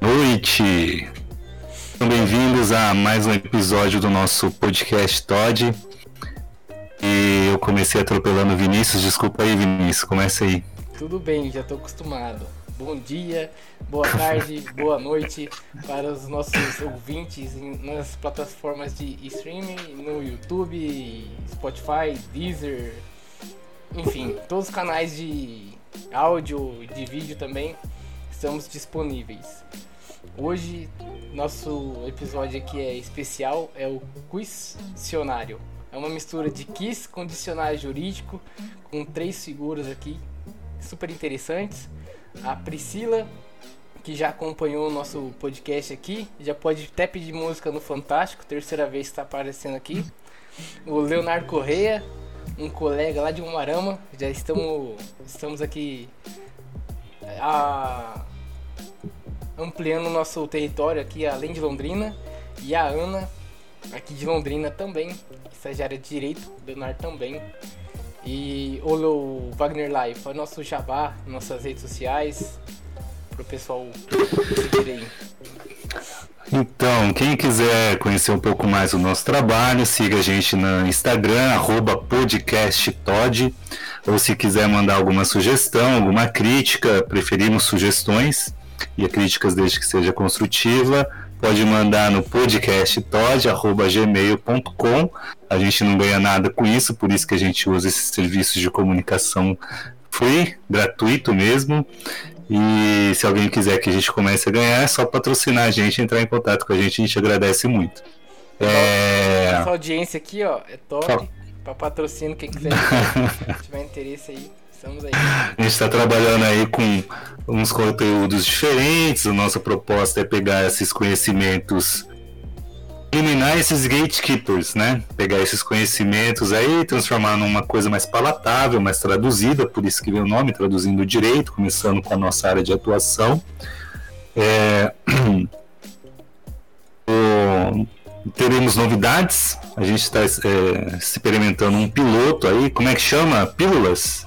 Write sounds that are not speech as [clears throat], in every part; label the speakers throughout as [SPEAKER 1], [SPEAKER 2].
[SPEAKER 1] Noite! Sejam bem-vindos a mais um episódio do nosso podcast Todd. E eu comecei atropelando o Vinícius, desculpa aí, Vinícius, começa aí.
[SPEAKER 2] Tudo bem, já estou acostumado. Bom dia, boa tarde, boa noite para os nossos ouvintes nas plataformas de streaming, no YouTube, Spotify, Deezer, enfim, todos os canais de áudio e de vídeo também estamos disponíveis. Hoje nosso episódio aqui é especial, é o Quizcionário. É uma mistura de quiz com dicionário jurídico, com três figuras aqui super interessantes. A Priscila, que já acompanhou o nosso podcast aqui, já pode até pedir música no Fantástico, terceira vez que está aparecendo aqui. O Leonardo Correia, um colega lá de Umarama, já estamos, estamos aqui a, ampliando o nosso território aqui além de Londrina. E a Ana, aqui de Londrina também, estagiária de Direito, Leonardo também. E o Wagner Live, foi nosso jabá, nossas redes sociais, pro pessoal seguir aí.
[SPEAKER 1] Então, quem quiser conhecer um pouco mais o nosso trabalho, siga a gente no Instagram, arroba podcasttod. Ou se quiser mandar alguma sugestão, alguma crítica, preferimos sugestões e críticas desde que seja construtiva, pode mandar no podcasttod.gmail.com. A gente não ganha nada com isso, por isso que a gente usa esses serviços de comunicação free, gratuito mesmo. E se alguém quiser que a gente comece a ganhar, é só patrocinar a gente, entrar em contato com a gente, a gente agradece muito. É...
[SPEAKER 2] Essa audiência aqui, ó, é top. Pra patrocínio, quem quiser [laughs] tiver interesse aí,
[SPEAKER 1] A gente está trabalhando aí com uns conteúdos diferentes. A nossa proposta é pegar esses conhecimentos, eliminar esses gatekeepers, né? Pegar esses conhecimentos aí, transformar numa coisa mais palatável, mais traduzida, por isso que vem o nome, traduzindo direito, começando com a nossa área de atuação. É... [clears throat] o- Teremos novidades. A gente está experimentando um piloto aí. Como é que chama? Pílulas?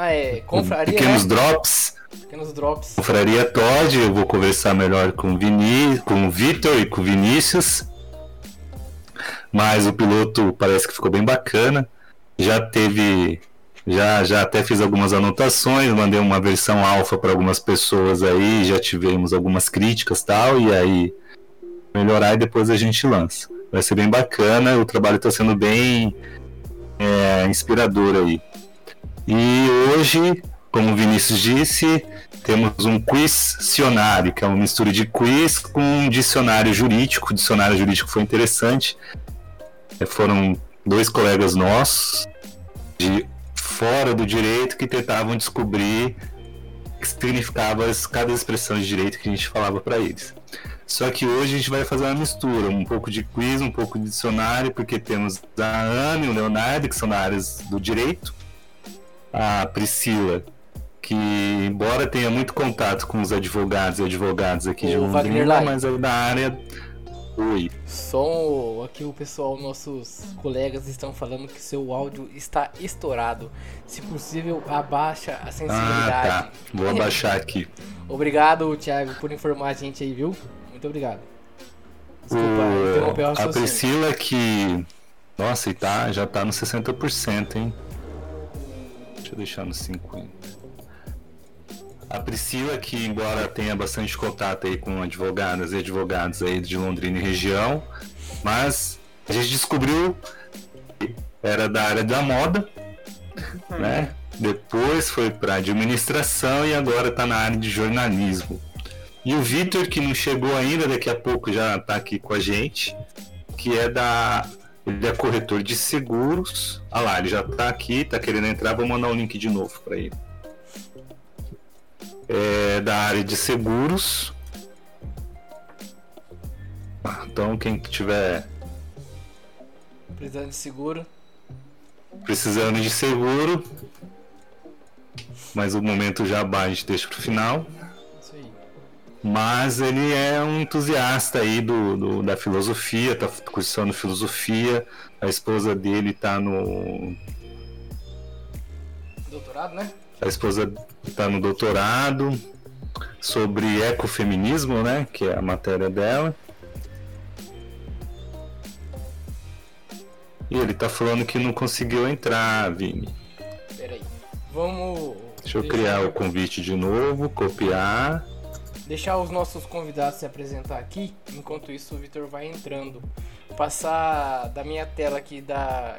[SPEAKER 2] Ah, é, confraria,
[SPEAKER 1] pequenos
[SPEAKER 2] né?
[SPEAKER 1] drops.
[SPEAKER 2] Pequenos drops.
[SPEAKER 1] Confraria Todd, eu vou conversar melhor com o, Vini, com o Vitor e com o Vinícius. Mas o piloto parece que ficou bem bacana. Já teve. Já, já até fiz algumas anotações, mandei uma versão alfa para algumas pessoas aí, já tivemos algumas críticas tal, e aí melhorar e depois a gente lança. Vai ser bem bacana, o trabalho está sendo bem é, inspirador aí. E hoje, como o Vinícius disse, temos um quizcionário, que é uma mistura de quiz com um dicionário jurídico. O dicionário jurídico foi interessante. É, Foram dois colegas nossos de fora do direito que tentavam descobrir o que significava cada expressão de direito que a gente falava para eles. Só que hoje a gente vai fazer uma mistura, um pouco de quiz, um pouco de dicionário, porque temos a Ana e o Leonardo, que são da área do direito, a Priscila, que embora tenha muito contato com os advogados e advogadas aqui de
[SPEAKER 2] O Wagner
[SPEAKER 1] Londrina, mas é da área. Oi.
[SPEAKER 2] Som, aqui o pessoal, nossos colegas estão falando que seu áudio está estourado. Se possível, abaixa a
[SPEAKER 1] Ah,
[SPEAKER 2] sensibilidade.
[SPEAKER 1] tá. Vou abaixar aqui.
[SPEAKER 2] Obrigado, Thiago, por informar a gente aí, viu? Muito obrigado. Desculpa,
[SPEAKER 1] O-
[SPEAKER 2] interromper o
[SPEAKER 1] a. Priscila que. Nossa, e tá, já tá no 60%, hein? Deixa eu deixar no 50%. A Priscila, que embora tenha bastante contato aí com advogadas e advogados aí de Londrina e região, mas a gente descobriu que era da área da moda, né? Depois foi para administração e agora está na área de jornalismo. E o Vitor, que não chegou ainda, daqui a pouco já está aqui com a gente, que é da. Ele é corretor de seguros. Ah lá, ele já está aqui, está querendo entrar, vou mandar o link de novo para ele. É da área de seguros. Ah, Então, quem tiver
[SPEAKER 2] Precisando de seguro.
[SPEAKER 1] precisando de seguro, mas o momento jabá a gente deixa pro final. Mas ele é um entusiasta aí do, do da filosofia, tá cursando filosofia. A esposa dele tá no.
[SPEAKER 2] Doutorado, né?
[SPEAKER 1] A esposa tá no doutorado sobre ecofeminismo, né? Que é a matéria dela. E ele tá falando que não conseguiu entrar, Vini.
[SPEAKER 2] Pera aí. Vamos.
[SPEAKER 1] Deixa eu criar o convite de novo, copiar.
[SPEAKER 2] Deixar os nossos convidados se apresentar aqui. Enquanto isso, o Vitor vai entrando. Passar da minha tela aqui da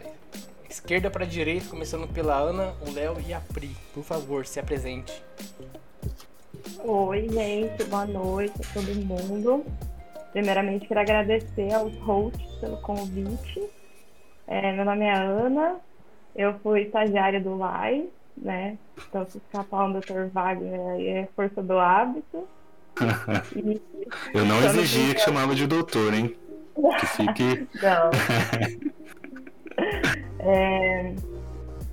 [SPEAKER 2] esquerda para direita, começando pela Ana, o Léo e a Pri. Por favor, se apresente.
[SPEAKER 3] Oi, gente, boa noite a todo mundo. Primeiramente, quero agradecer aos hosts pelo convite. É, meu nome é Ana, eu fui estagiária do LAI, né? Então, se escapar um Dr. Wagner aí é força do hábito. [laughs]
[SPEAKER 1] E, eu não exigia que chamava de doutor, hein? Que fique.
[SPEAKER 3] Não. [laughs] é,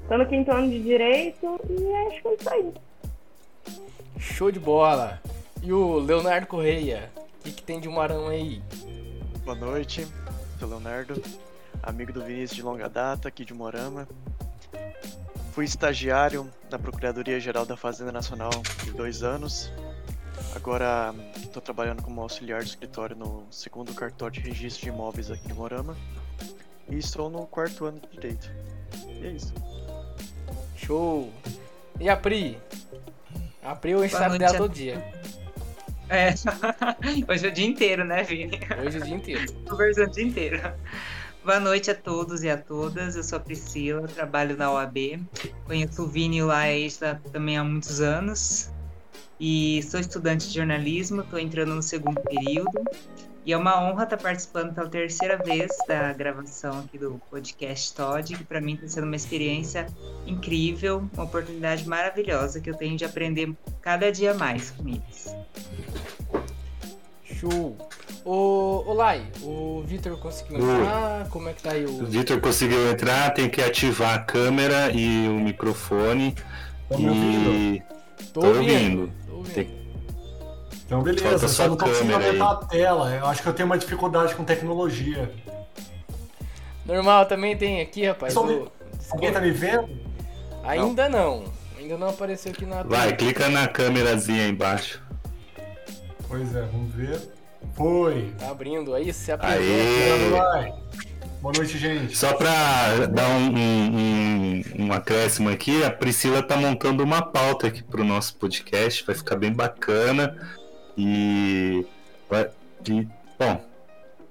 [SPEAKER 3] tô no quinto ano de direito e acho que é isso aí.
[SPEAKER 2] Show de bola! E o Leonardo Correia, o que, que tem de Marão aí?
[SPEAKER 4] Boa noite, sou Leonardo, amigo do Vinícius de longa data, aqui de Morama. Fui estagiário na Procuradoria Geral da Fazenda Nacional por dois anos. Agora estou trabalhando como auxiliar de escritório no segundo cartório de registro de imóveis aqui de Morama. E estou no quarto ano de direito. E é isso.
[SPEAKER 2] Show! E a Pri? A Pri sabe
[SPEAKER 5] noite,
[SPEAKER 2] dela todo dia.
[SPEAKER 5] É, [laughs] hoje é o dia inteiro, né, Vini?
[SPEAKER 2] Hoje o dia inteiro.
[SPEAKER 5] Conversando o dia inteiro. Boa noite a todos e a todas. Eu sou a Priscila, trabalho na OAB. Conheço o Vini lá também há muitos anos. E sou estudante de jornalismo, estou entrando no segundo período. E é uma honra estar participando pela terceira vez da gravação aqui do podcast Todd, que para mim está sendo uma experiência incrível, uma oportunidade maravilhosa que eu tenho de aprender cada dia mais com eles.
[SPEAKER 2] Show! Ô, ô Lai, o Vitor conseguiu entrar? Como é que tá aí
[SPEAKER 1] O
[SPEAKER 2] o.
[SPEAKER 1] Vitor conseguiu entrar, tem que ativar a câmera e o microfone.
[SPEAKER 6] Tá me ouvindo?
[SPEAKER 2] Tô
[SPEAKER 1] tô ouvindo.
[SPEAKER 2] Tô ouvindo.
[SPEAKER 1] Tem-
[SPEAKER 6] Então, beleza,
[SPEAKER 1] Falta
[SPEAKER 6] só não tô conseguindo aumentar a tela. Eu acho que eu tenho uma dificuldade com tecnologia.
[SPEAKER 2] Normal, também tem aqui, rapaz.
[SPEAKER 6] Só
[SPEAKER 2] o
[SPEAKER 6] me- Alguém tá me vendo?
[SPEAKER 2] Ainda não. Ainda não apareceu aqui na
[SPEAKER 1] Vai,
[SPEAKER 2] tela.
[SPEAKER 1] clica na câmerazinha aí embaixo.
[SPEAKER 6] Pois é, vamos ver. Foi.
[SPEAKER 2] Tá abrindo aí, se apresenta.
[SPEAKER 1] Aê!
[SPEAKER 6] Vai. Boa noite, gente.
[SPEAKER 1] Só pra dar um, um, um, um acréscimo aqui, a Priscila tá montando uma pauta aqui pro nosso podcast, vai ficar bem bacana. E. vai- e bom,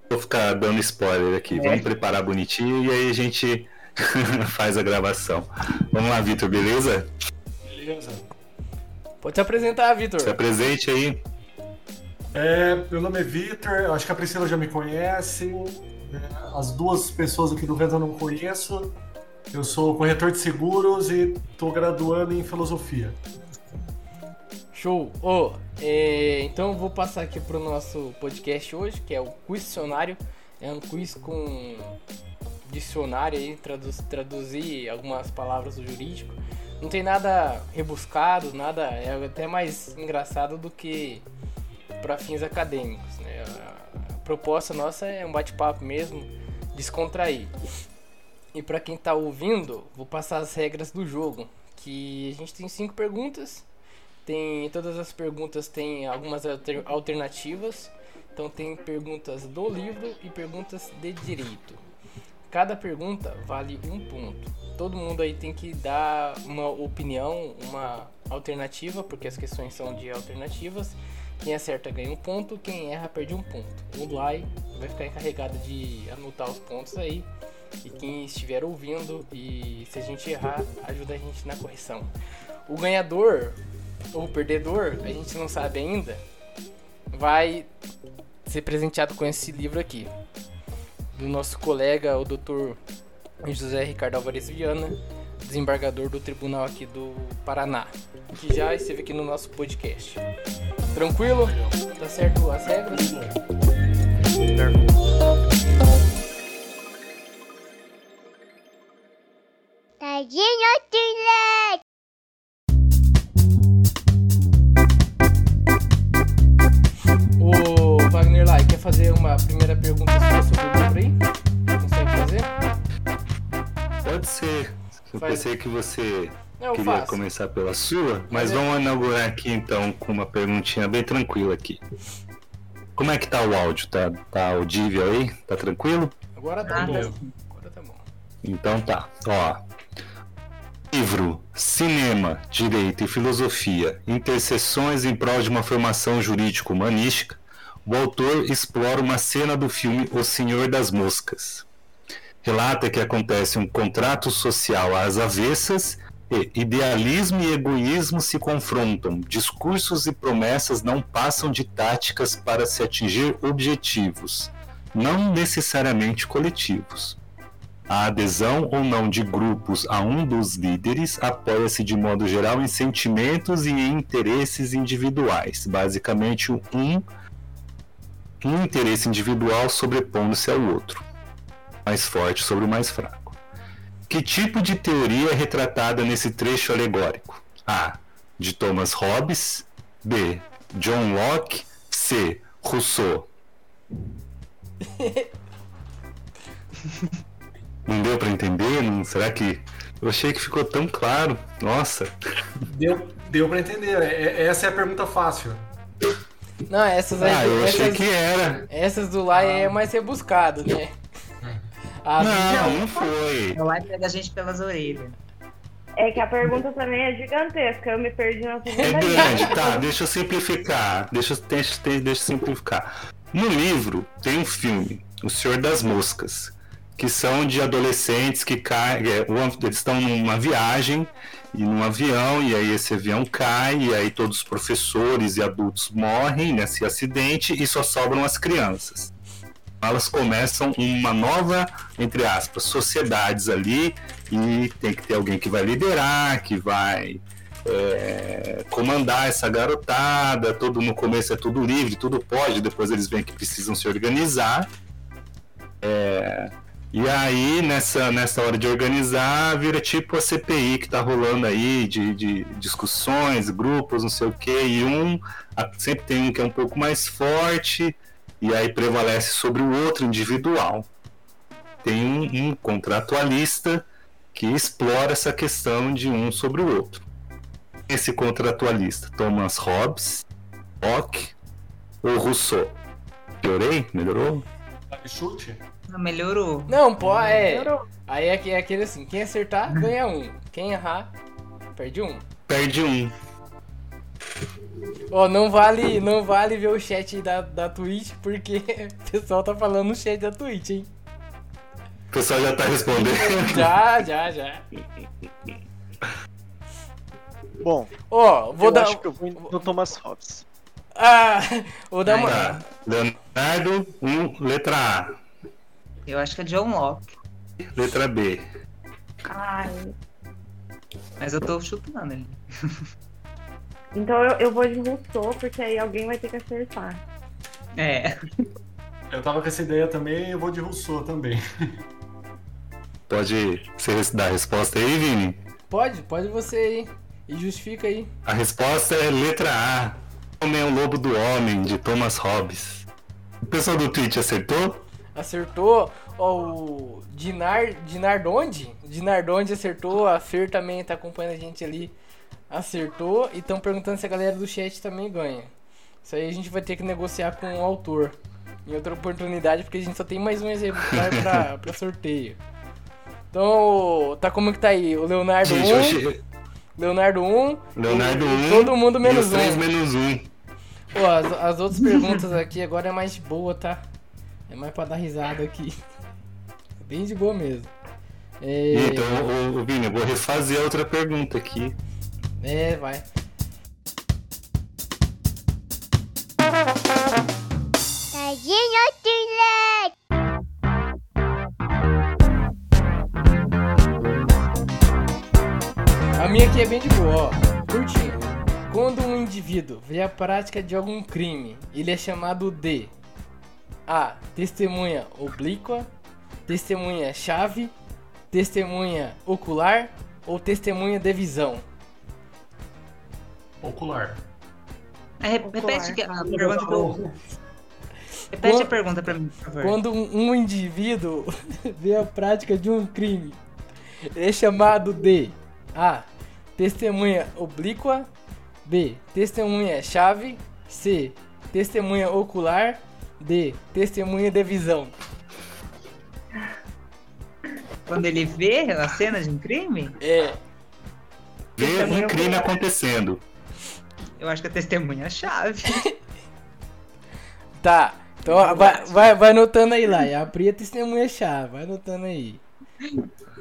[SPEAKER 1] vou ficar dando spoiler aqui. Vamos preparar bonitinho e aí a gente [laughs] faz a gravação. Vamos lá, Vitor, beleza?
[SPEAKER 6] Beleza.
[SPEAKER 2] Pode se apresentar, Vitor.
[SPEAKER 1] Se apresente aí.
[SPEAKER 6] É, meu nome é Vitor, acho que a Priscila já me conhece. As duas pessoas aqui do Vento eu não conheço. Eu sou corretor de seguros e tô graduando em filosofia.
[SPEAKER 2] Show! Ô, é, então vou passar aqui pro nosso podcast hoje, que é o Questionário. É um quiz com dicionário aí, traduz, traduzir algumas palavras do jurídico. Não tem nada rebuscado, nada. É até mais engraçado do que para fins acadêmicos. Né? Proposta nossa é um bate-papo mesmo, descontrair. E para quem tá ouvindo, vou passar as regras do jogo. Que a gente tem cinco perguntas. Tem todas as perguntas têm algumas alter- alternativas. Então tem perguntas do livro e perguntas de direito. Cada pergunta vale um ponto. Todo mundo aí tem que dar uma opinião, uma alternativa, porque as questões são de alternativas. Quem acerta ganha um ponto, quem erra perde um ponto. O Lai vai ficar encarregado de anotar os pontos aí. E quem estiver ouvindo e se a gente errar, ajuda a gente na correção. O ganhador ou perdedor, a gente não sabe ainda, vai ser presenteado com esse livro aqui. Do nosso colega, o Dr. José Ricardo Alvarez Viana, desembargador do tribunal aqui do Paraná, que já esteve aqui no nosso podcast. Tranquilo? Tá certo as regras? Sim.
[SPEAKER 7] Tadinho Tilete!
[SPEAKER 2] Ô Wagner lá quer fazer uma primeira pergunta só sobre o livro aí? Consegue fazer?
[SPEAKER 1] Pode ser. Eu
[SPEAKER 2] Faz.
[SPEAKER 1] pensei que você
[SPEAKER 2] eu
[SPEAKER 1] queria
[SPEAKER 2] faço.
[SPEAKER 1] começar pela sua, mas
[SPEAKER 2] é-
[SPEAKER 1] vamos inaugurar aqui então com uma perguntinha bem tranquila aqui. Como é que tá o áudio? Tá, tá audível aí? Tá tranquilo?
[SPEAKER 2] Agora tá
[SPEAKER 5] Ah,
[SPEAKER 2] bom. Agora tá bom.
[SPEAKER 1] Então tá, ó. Livro Cinema, Direito e Filosofia Interseções em prol de uma formação jurídico-humanística. O autor explora uma cena do filme O Senhor das Moscas. Relata que acontece um contrato social às avessas idealismo e egoísmo se confrontam. Discursos e promessas não passam de táticas para se atingir objetivos, não necessariamente coletivos. A adesão ou não de grupos a um dos líderes apoia-se de modo geral em sentimentos e em interesses individuais, basicamente um, um interesse individual sobrepondo-se ao outro, mais forte sobre o mais fraco. Que tipo de teoria é retratada nesse trecho alegórico? A. De Thomas Hobbes. B. John Locke. C. Rousseau. [laughs] Não deu pra entender? Não, será que. Eu achei que ficou tão claro. Nossa.
[SPEAKER 6] Deu, deu pra entender. É- é- essa é a pergunta fácil.
[SPEAKER 2] Não, essas aí.
[SPEAKER 1] Ah, eu achei
[SPEAKER 2] essas,
[SPEAKER 1] que era.
[SPEAKER 2] essas do lá é mais rebuscado, né? A
[SPEAKER 1] Não, não foi.
[SPEAKER 5] Ela vai pegar a gente pelas orelhas.
[SPEAKER 3] É que a pergunta também é gigantesca, eu me perdi na
[SPEAKER 1] É
[SPEAKER 3] segunda
[SPEAKER 1] grande,
[SPEAKER 3] linha.
[SPEAKER 1] tá? Deixa eu simplificar. Deixa, eu- deixa, deixa, deixa eu simplificar. No livro tem um filme, O Senhor das Moscas, que são de adolescentes que caem. é, eles estão numa viagem e num avião, e aí esse avião cai, e aí todos os professores e adultos morrem nesse acidente e só sobram as crianças. Elas começam uma nova, entre aspas, sociedades ali, e tem que ter alguém que vai liderar, que vai é, comandar essa garotada, tudo no começo é tudo livre, tudo pode, depois eles veem que precisam se organizar. É, e aí, nessa, nessa hora de organizar, vira tipo a CPI que tá rolando aí, de, de discussões, grupos, não sei o quê, e um, sempre tem um que é um pouco mais forte, e aí prevalece sobre o outro individual. Tem um, um contratualista que explora essa questão de um sobre o outro esse contratualista? Thomas Hobbes, Locke ou Rousseau? Piorei? Melhorou?
[SPEAKER 6] Chute?
[SPEAKER 5] Não, melhorou.
[SPEAKER 2] Não, pô, é.
[SPEAKER 3] Melhorou.
[SPEAKER 2] Aí é, é aquele assim, quem acertar, ganha um. Quem errar, perde um.
[SPEAKER 1] Perde um.
[SPEAKER 2] Ó, não vale, não vale ver o chat da, da Twitch, porque [laughs] o pessoal tá falando no chat da Twitch, hein?
[SPEAKER 1] O pessoal já tá respondendo.
[SPEAKER 2] Já, já, já.
[SPEAKER 4] Bom,
[SPEAKER 2] Ó, vou
[SPEAKER 4] eu
[SPEAKER 2] dar.
[SPEAKER 4] acho que eu vou no Thomas Hobbes.
[SPEAKER 2] Ah, [laughs] vou dar uma.
[SPEAKER 1] Leonardo, um, letra A.
[SPEAKER 5] Eu acho que é John Locke.
[SPEAKER 1] Letra B.
[SPEAKER 3] Ai.
[SPEAKER 5] Mas eu tô chutando ali. [laughs]
[SPEAKER 3] Então eu, eu vou de Rousseau, porque aí alguém vai ter que acertar.
[SPEAKER 5] É.
[SPEAKER 6] Eu tava com essa ideia também eu vou de Rousseau também. [laughs]
[SPEAKER 1] Pode você dar a resposta aí, Vini?
[SPEAKER 2] Pode, pode você aí. E justifica aí.
[SPEAKER 1] A resposta é letra A. Homem é o lobo do homem, de Thomas Hobbes. O pessoal do Twitch acertou?
[SPEAKER 2] Acertou. Ó, o Dinar, Dinardonde. Dinardonde acertou. A Fer também tá acompanhando a gente ali. Acertou. E estão perguntando se a galera do chat também ganha. Isso aí a gente vai ter que negociar com o autor. Em outra oportunidade, porque a gente só tem mais um exemplar pra, pra [laughs] sorteio. Então, tá como que tá aí? O Leonardo
[SPEAKER 1] Gente,
[SPEAKER 2] 1,
[SPEAKER 1] eu achei...
[SPEAKER 2] Leonardo 1,
[SPEAKER 1] Leonardo
[SPEAKER 2] e
[SPEAKER 1] 1.
[SPEAKER 2] todo mundo menos
[SPEAKER 1] e os três
[SPEAKER 2] um.
[SPEAKER 1] menos um.
[SPEAKER 2] Pô, as, as outras perguntas aqui agora é mais de boa, tá? É mais pra dar risada aqui. É bem de boa mesmo. É,
[SPEAKER 1] Então, ô, ô, Vini, eu vou refazer a outra pergunta aqui.
[SPEAKER 2] É vai.
[SPEAKER 7] Tadinho Tilek!
[SPEAKER 2] A minha aqui é bem de boa, ó. Curtinho. Quando um indivíduo vê a prática de algum crime, ele é chamado de A. Testemunha oblíqua, testemunha chave, testemunha ocular ou testemunha de visão.
[SPEAKER 6] Ocular.
[SPEAKER 5] É, repete que a pergunta. Repete
[SPEAKER 2] Quando-
[SPEAKER 5] a pergunta pra mim, por favor.
[SPEAKER 2] Quando um, um indivíduo [laughs] vê a prática de um crime, ele é chamado de A. Testemunha oblíqua. B. Testemunha chave. C. Testemunha ocular. D. Testemunha de visão.
[SPEAKER 5] Quando ele vê a cena de um crime,
[SPEAKER 2] É.
[SPEAKER 1] Ver um crime acontecendo.
[SPEAKER 5] Eu acho que é testemunha-chave. [laughs]
[SPEAKER 2] Tá. Então vai, vai, vai anotando aí lá. A Pri é testemunha chave. Vai anotando aí.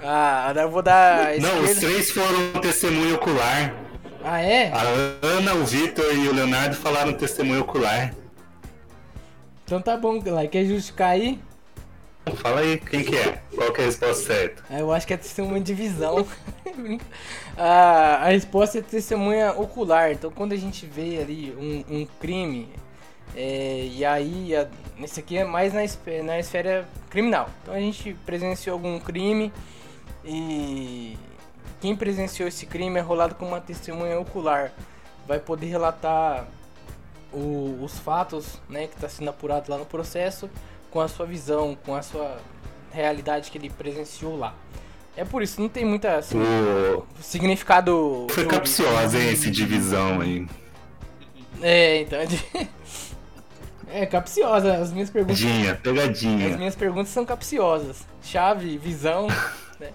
[SPEAKER 2] Ah, agora eu vou dar a
[SPEAKER 1] Não, os três foram testemunho ocular.
[SPEAKER 2] Ah, é?
[SPEAKER 1] A Ana, o Vitor e o Leonardo falaram testemunho ocular.
[SPEAKER 2] Então tá bom, lá. Quer justificar aí?
[SPEAKER 1] Fala aí, quem que é? Qual é a resposta certa?
[SPEAKER 2] Ah, Eu acho que é testemunha de visão. a, [laughs] a resposta é testemunha ocular. Então, quando a gente vê ali um, um crime, é, e aí, a, aqui é mais na, esfe- na esfera criminal. Então, a gente presenciou algum crime e quem presenciou esse crime é rolado como uma testemunha ocular. Vai poder relatar o- os fatos né, que está sendo apurado lá no processo com a sua visão, com a sua realidade que ele presenciou lá. É por isso, não tem muita assim,
[SPEAKER 1] O...
[SPEAKER 2] significado.
[SPEAKER 1] Foi capciosa, hein, esse divisão aí.
[SPEAKER 2] É, então. é [laughs] É capciosa. As minhas perguntas.
[SPEAKER 1] Pegadinha,
[SPEAKER 2] As
[SPEAKER 1] pegadinha.
[SPEAKER 2] minhas perguntas são capciosas. Chave, visão. [laughs] né?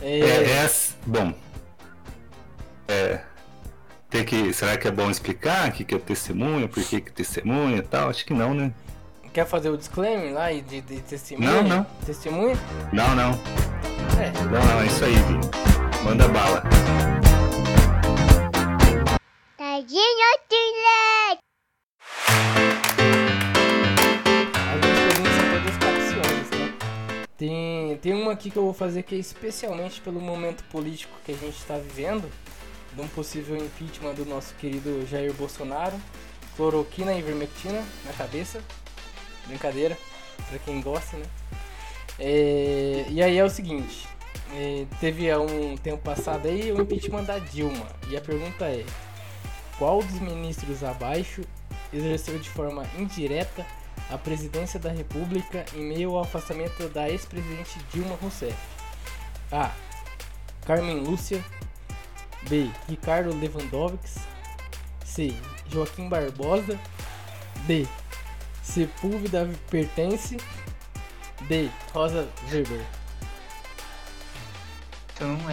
[SPEAKER 2] É,
[SPEAKER 1] É, é bom. É. Tem que. Será que é bom explicar o que, que é testemunha, por que, que testemunha e tal? Acho que não, né?
[SPEAKER 2] Quer fazer o disclaimer lá e de, de testemunha?
[SPEAKER 1] Não, não.
[SPEAKER 2] Testemunha?
[SPEAKER 1] Não, não.
[SPEAKER 2] É.
[SPEAKER 1] Não, não, é isso aí, Vi. Manda bala.
[SPEAKER 7] Tadinho
[SPEAKER 2] capciosas, tá? Tem, tem uma aqui que eu vou fazer que é especialmente pelo momento político que a gente está vivendo, de um possível impeachment do nosso querido Jair Bolsonaro, cloroquina e ivermectina na cabeça, brincadeira, pra quem gosta, né? É, e aí é o seguinte, é, teve há um tempo passado aí o impeachment da Dilma, e a pergunta é, qual dos ministros abaixo exerceu de forma indireta a presidência da República em meio ao afastamento da ex-presidente Dilma Rousseff. A. Carmen Lúcia. B. Ricardo Lewandowski. C. Joaquim Barbosa. D. Sepúlveda Pertence. D. Rosa Weber.
[SPEAKER 5] Eu não.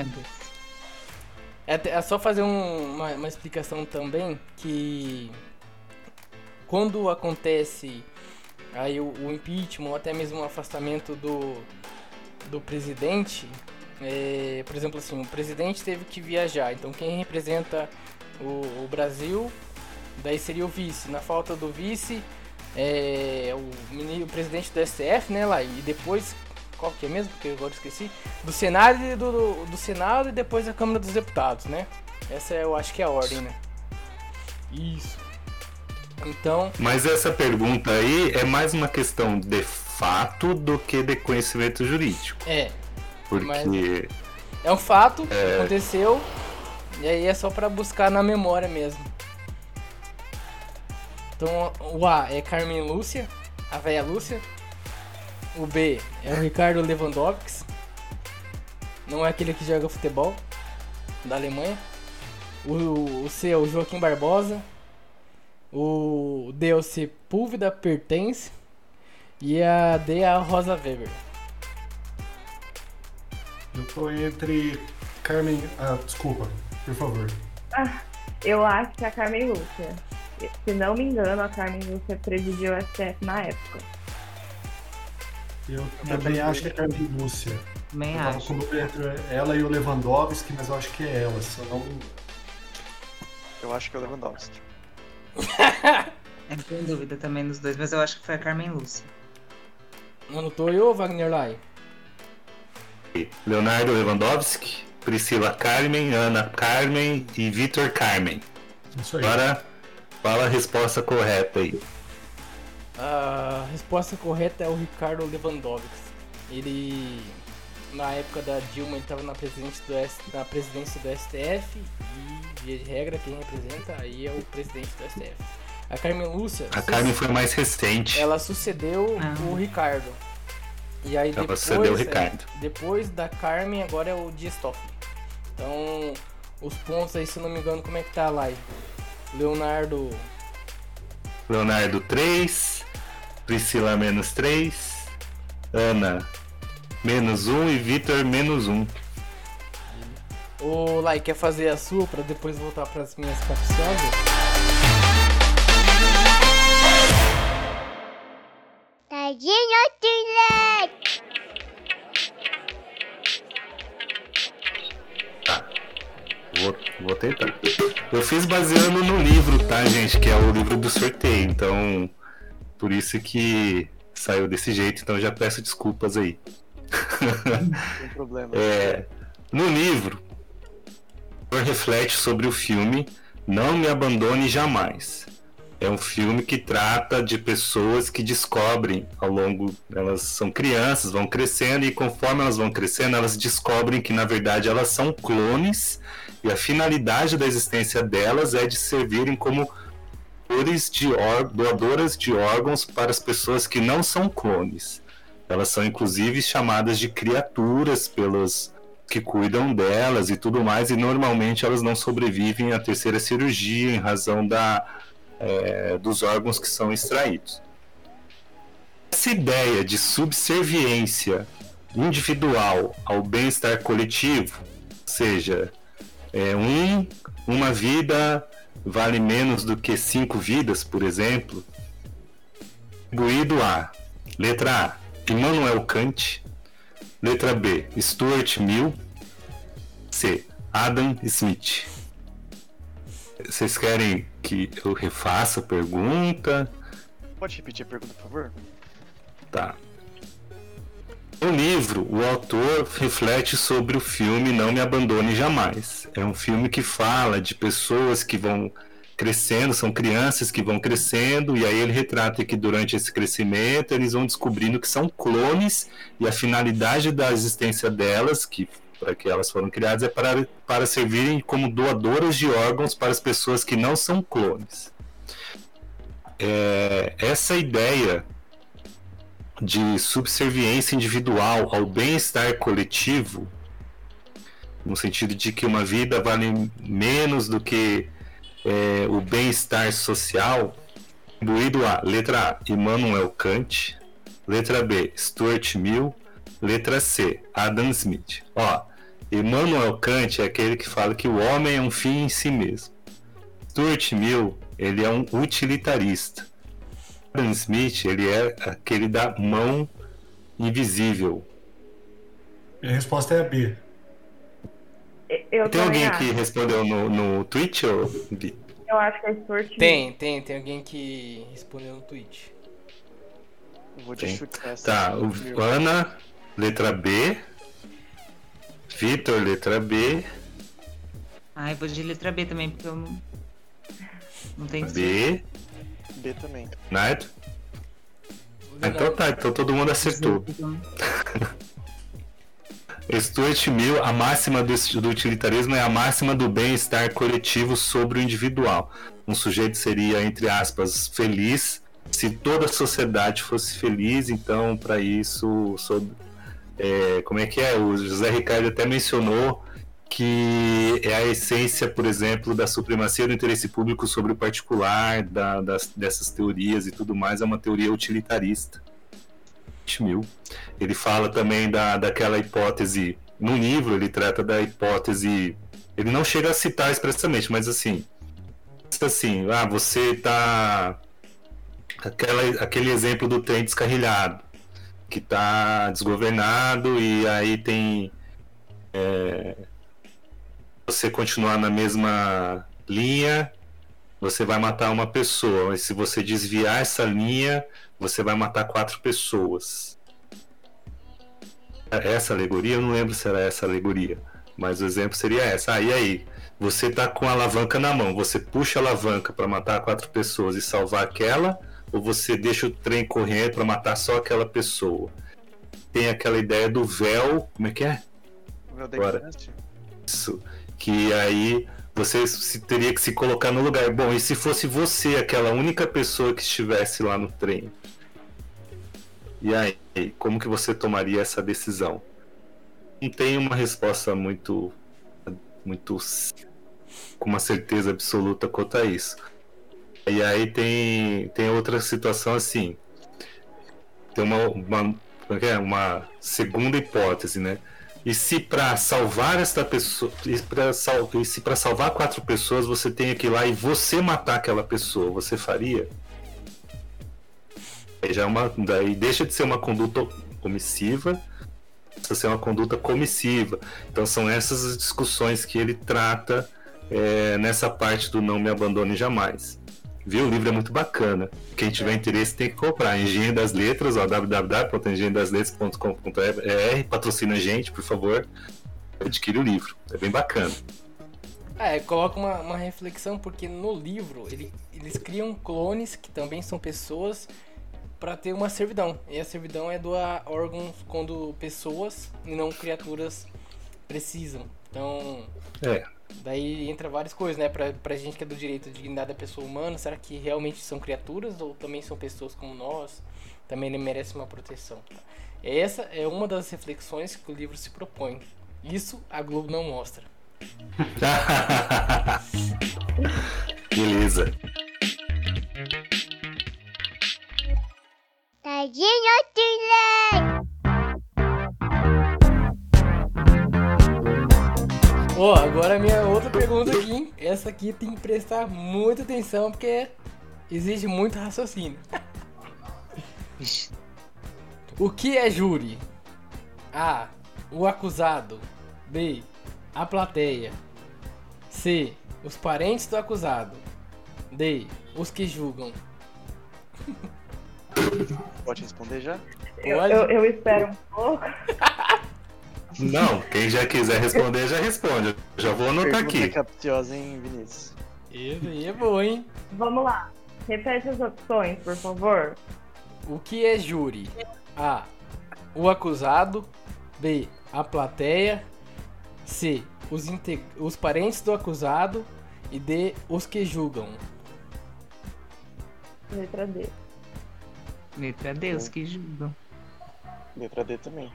[SPEAKER 2] É, até- é só fazer um- uma, uma explicação também que quando acontece aí o, o impeachment ou até mesmo o afastamento do, do presidente, é, por exemplo assim, o presidente teve que viajar, então quem representa o, o Brasil, daí seria o vice. Na falta do vice, é, o, o presidente do STF, né, lá, e depois, qual que é mesmo? Porque eu agora esqueci. Do Senado e do, do Senado e depois da Câmara dos Deputados, né? Essa eu acho que é a ordem, né? Isso. Então,
[SPEAKER 1] Mas essa pergunta aí é mais uma questão de fato do que de conhecimento jurídico.
[SPEAKER 2] é.
[SPEAKER 1] Porque.
[SPEAKER 2] É um fato, aconteceu. E aí é só pra buscar na memória mesmo. Então o A é Carmen Lúcia, a velha Lúcia. O B é o Ricardo Lewandowski. Não é aquele que joga futebol da Alemanha. O, o C é o Joaquim Barbosa. O D é o Sepúlveda Pertence. E a D é a Rosa Weber.
[SPEAKER 6] Eu tô entre Carmen. Ah, desculpa, por favor.
[SPEAKER 3] Eu acho que é a Carmen Lúcia. Se não me engano, a Carmen Lúcia presidiu o STF na época.
[SPEAKER 6] Eu também acho que é Carmen Lúcia.
[SPEAKER 5] Também
[SPEAKER 6] Eu
[SPEAKER 5] acho.
[SPEAKER 6] com dúvida entre ela e o Lewandowski, mas eu acho que é ela, se eu não me engano.
[SPEAKER 4] Eu acho que é o Lewandowski. [laughs]
[SPEAKER 5] Eu não tenho dúvida também nos dois, mas eu acho que foi a Carmen Lúcia.
[SPEAKER 2] Anotou eu, Wagner Lai?
[SPEAKER 1] Leonardo Lewandowski, Priscila Carmen, Ana Carmen e Vitor Carmen.
[SPEAKER 6] Isso aí.
[SPEAKER 1] Agora fala a resposta correta aí.
[SPEAKER 2] A resposta correta é o Ricardo Lewandowski. Ele, na época da Dilma, ele estava na, na presidência do STF e, via de regra, quem representa aí é o presidente do STF. A Carmen Lúcia.
[SPEAKER 1] A Carmen foi mais recente.
[SPEAKER 2] Ela sucedeu
[SPEAKER 5] Ah.
[SPEAKER 2] o Ricardo. E aí
[SPEAKER 1] Ela
[SPEAKER 2] depois,
[SPEAKER 1] sucedeu o
[SPEAKER 2] é,
[SPEAKER 1] Ricardo.
[SPEAKER 2] depois da Carmen, agora é o Dias Toffoli. Então, os pontos aí, se eu não me engano, como é que tá a live? Leonardo.
[SPEAKER 1] Leonardo 3, Priscila menos 3, Ana menos 1 e Vitor menos 1.
[SPEAKER 2] Ô, Lai, quer fazer a sua pra depois voltar pras minhas capciosas?
[SPEAKER 7] Tadinho
[SPEAKER 1] Vou, tentar. Eu fiz baseando no livro, tá, gente? Que é o livro do sorteio. Então, por isso que saiu desse jeito. Então, já peço desculpas aí.
[SPEAKER 4] Tem problema. [laughs]
[SPEAKER 1] É, no livro, reflete sobre o filme Não Me Abandone Jamais. É um filme que trata de pessoas que descobrem ao longo. Elas são crianças, vão crescendo, e conforme elas vão crescendo, elas descobrem que na verdade elas são clones, e a finalidade da existência delas é de servirem como de, doadoras de órgãos para as pessoas que não são clones. Elas são inclusive chamadas de criaturas pelos que cuidam delas e tudo mais, e normalmente elas não sobrevivem à terceira cirurgia em razão da, é, dos órgãos que são extraídos. Essa ideia de subserviência individual ao bem-estar coletivo, ou seja, é, um, uma vida vale menos do que cinco vidas, por exemplo, atribuído a letra A, Immanuel Kant, letra B, Stuart Mill, C, Adam Smith. Vocês querem que eu refaça a pergunta?
[SPEAKER 4] Pode repetir a pergunta, por favor?
[SPEAKER 1] Tá. No livro, o autor reflete sobre o filme Não Me Abandone Jamais. É um filme que fala de pessoas que vão crescendo, são crianças que vão crescendo, e aí ele retrata que durante esse crescimento eles vão descobrindo que são clones, e a finalidade da existência delas, que para que elas foram criadas, é para, para servirem como doadoras de órgãos para as pessoas que não são clones. É, essa ideia de subserviência individual ao bem-estar coletivo, no sentido de que uma vida vale menos do que é, o bem-estar social, atribuído a letra A, Immanuel Kant, letra B, Stuart Mill, letra C, Adam Smith. Ó, Immanuel Kant é aquele que fala que o homem é um fim em si mesmo. Stuart Mill, ele é um utilitarista. Adam Smith, ele é aquele da mão invisível.
[SPEAKER 6] A resposta é a B.
[SPEAKER 3] Eu
[SPEAKER 1] Tem alguém
[SPEAKER 3] acho.
[SPEAKER 1] que respondeu no, no Twitch ou?
[SPEAKER 3] Eu acho que é Stuart
[SPEAKER 2] Tem, tem, tem alguém que respondeu no tweet.
[SPEAKER 4] Eu vou de
[SPEAKER 1] Tem.
[SPEAKER 4] chute essa.
[SPEAKER 1] Tá, o Ana, letra B. Vitor, letra B.
[SPEAKER 5] Ai, vou de letra B também, porque eu não. Não tenho
[SPEAKER 1] B.
[SPEAKER 4] B também.
[SPEAKER 1] Nardo. Então tá, então todo mundo acertou. [laughs] Stuart Mill, a máxima do, do utilitarismo é a máxima do bem-estar coletivo sobre o individual. Um sujeito seria, entre aspas, feliz se toda a sociedade fosse feliz, então, para isso, sobre, é, como é que é? O José Ricardo até mencionou que é a essência, por exemplo, da supremacia do interesse público sobre o particular, da, das, dessas teorias e tudo mais, é uma teoria utilitarista. Ele fala também da, daquela hipótese, no livro ele trata da hipótese, ele não chega a citar expressamente, mas assim, assim, ah, você tá aquela, aquele exemplo do trem descarrilhado, que tá desgovernado e aí tem é, você continuar na mesma linha, você vai matar uma pessoa, mas se você desviar essa linha, você vai matar quatro pessoas. Essa alegoria, eu não lembro se era essa alegoria, mas o exemplo seria essa. Ah, e aí? Você tá com a alavanca na mão, você puxa a alavanca para matar quatro pessoas e salvar aquela, ou você deixa o trem correr para matar só aquela pessoa? Tem aquela ideia do véu, como é que é?
[SPEAKER 4] O véu da ignorância?
[SPEAKER 1] Isso. Que aí você teria que se colocar no lugar. Bom, e se fosse você aquela única pessoa que estivesse lá no trem? E aí, como que você tomaria essa decisão? Não tem uma resposta muito, muito com uma certeza absoluta quanto a isso. E aí tem, tem outra situação assim. Tem uma, uma, é uma segunda hipótese, né? E se para salvar esta pessoa, e, se para salvar quatro pessoas você tem que ir lá e você matar aquela pessoa, você faria? Aí já é uma, daí deixa de ser uma conduta omissiva, passa a ser uma conduta comissiva. Então são essas as discussões que ele trata é, nessa parte do não me abandone jamais. Viu? O livro é muito bacana. Quem tiver interesse tem que comprar. Engenho das Letras, ó, www.engenhodasletras.com.br. Patrocina a gente, por favor. Adquire o livro. É bem bacana.
[SPEAKER 2] É, coloca uma, uma reflexão, porque no livro ele, eles criam clones, que também são pessoas, para ter uma servidão. E a servidão é doar órgãos quando pessoas e não criaturas precisam. Então.
[SPEAKER 1] É.
[SPEAKER 2] Daí entra várias coisas, né? Pra, pra gente que é do direito de dignidade da pessoa humana, será que realmente são criaturas ou também são pessoas como nós? Também ele merece uma proteção. Essa é uma das reflexões que o livro se propõe. Isso a Globo não mostra. [laughs]
[SPEAKER 1] Beleza.
[SPEAKER 7] Tadinho
[SPEAKER 2] Ó, oh, agora a minha outra pergunta aqui, hein? Essa aqui tem que prestar muita atenção porque exige muito raciocínio. [laughs] o que é júri? A. O acusado. B. A plateia. C. Os parentes do acusado. D. Os que julgam.
[SPEAKER 4] Pode responder já?
[SPEAKER 3] Eu, eu, eu espero um pouco. [laughs]
[SPEAKER 1] Não, quem já quiser responder já responde. Eu já vou anotar
[SPEAKER 4] Pergunta
[SPEAKER 1] aqui.
[SPEAKER 4] capciosa, hein, Vinícius?
[SPEAKER 2] Aí é bom, hein?
[SPEAKER 3] Vamos lá. Repete as opções, por favor.
[SPEAKER 2] O que é júri? A. O acusado. B. A plateia. C. Os, os parentes do acusado. E D. Os que julgam.
[SPEAKER 3] Letra D.
[SPEAKER 5] Letra D, os que julgam.
[SPEAKER 4] Letra D também.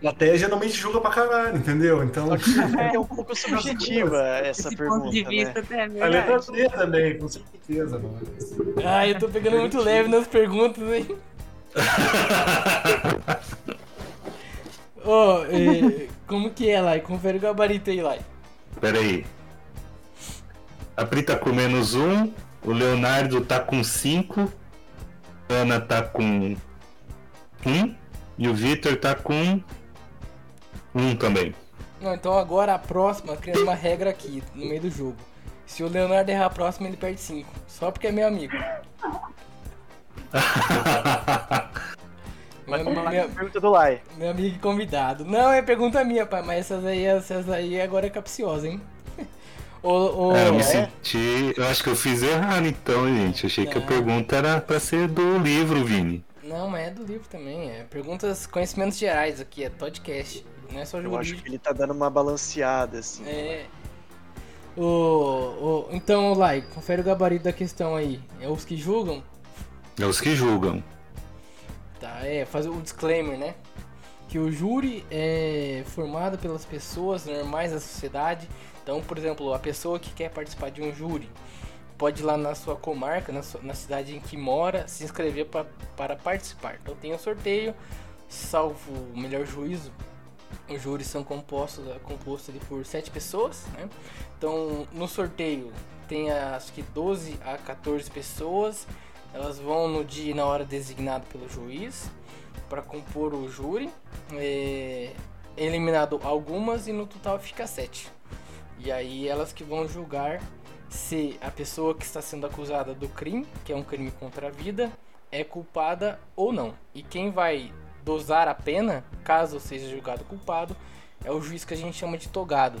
[SPEAKER 6] Plateia geralmente julga pra caralho, entendeu? Então. [laughs]
[SPEAKER 4] É um pouco subjetiva essa
[SPEAKER 5] Esse
[SPEAKER 4] pergunta,
[SPEAKER 5] ponto de vista
[SPEAKER 4] né?
[SPEAKER 5] até é
[SPEAKER 6] A letra. D também, com certeza, mano.
[SPEAKER 2] Ah, eu tô pegando muito leve nas perguntas, hein? Ô, eh, como que é, Lai? Confere o gabarito aí, Lai.
[SPEAKER 1] Pera aí. A Pri tá com menos um, o Leonardo tá com cinco, a Ana tá com um e o Vitor tá com um também.
[SPEAKER 2] Não, então agora a próxima, criando uma regra aqui, no meio do jogo. Se o Leonardo errar a próxima, ele perde 5. Só porque é meu amigo. Meu, meu,
[SPEAKER 4] Pergunta do Lai.
[SPEAKER 2] meu amigo e convidado. Não, é pergunta minha, pai, mas essas aí, essas aí agora é capciosa, hein? [laughs] Ô, ô,
[SPEAKER 1] É, eu me senti. Eu acho que eu fiz errado então, gente. Achei que a
[SPEAKER 2] Não.
[SPEAKER 1] pergunta era pra ser do livro, Vini.
[SPEAKER 2] Não, mas é do livro também. É perguntas, conhecimentos gerais aqui, é podcast. Não é só
[SPEAKER 4] Eu acho que ele tá dando uma balanceada, assim.
[SPEAKER 2] É. O, o, então, Lai, confere o gabarito da questão aí. É os que julgam?
[SPEAKER 1] É os que julgam.
[SPEAKER 2] Tá, é, fazer o disclaimer, né? Que o júri é formado pelas pessoas normais da sociedade. Então, por exemplo, a pessoa que quer participar de um júri pode ir lá na sua comarca, na, sua- na cidade em que mora, se inscrever pra, para participar. Então tem o sorteio, salvo o melhor juízo. Os júris são compostos, é composto por sete pessoas, né? Então, no sorteio tem acho que 12 a 14 pessoas. Elas vão no dia e na hora designado pelo juiz para compor o júri. É eliminado algumas e no total fica sete. E aí elas que vão julgar se a pessoa que está sendo acusada do crime, que é um crime contra a vida, é culpada ou não. E quem vai dosar a pena, caso seja julgado culpado, é o juiz que a gente chama de togado.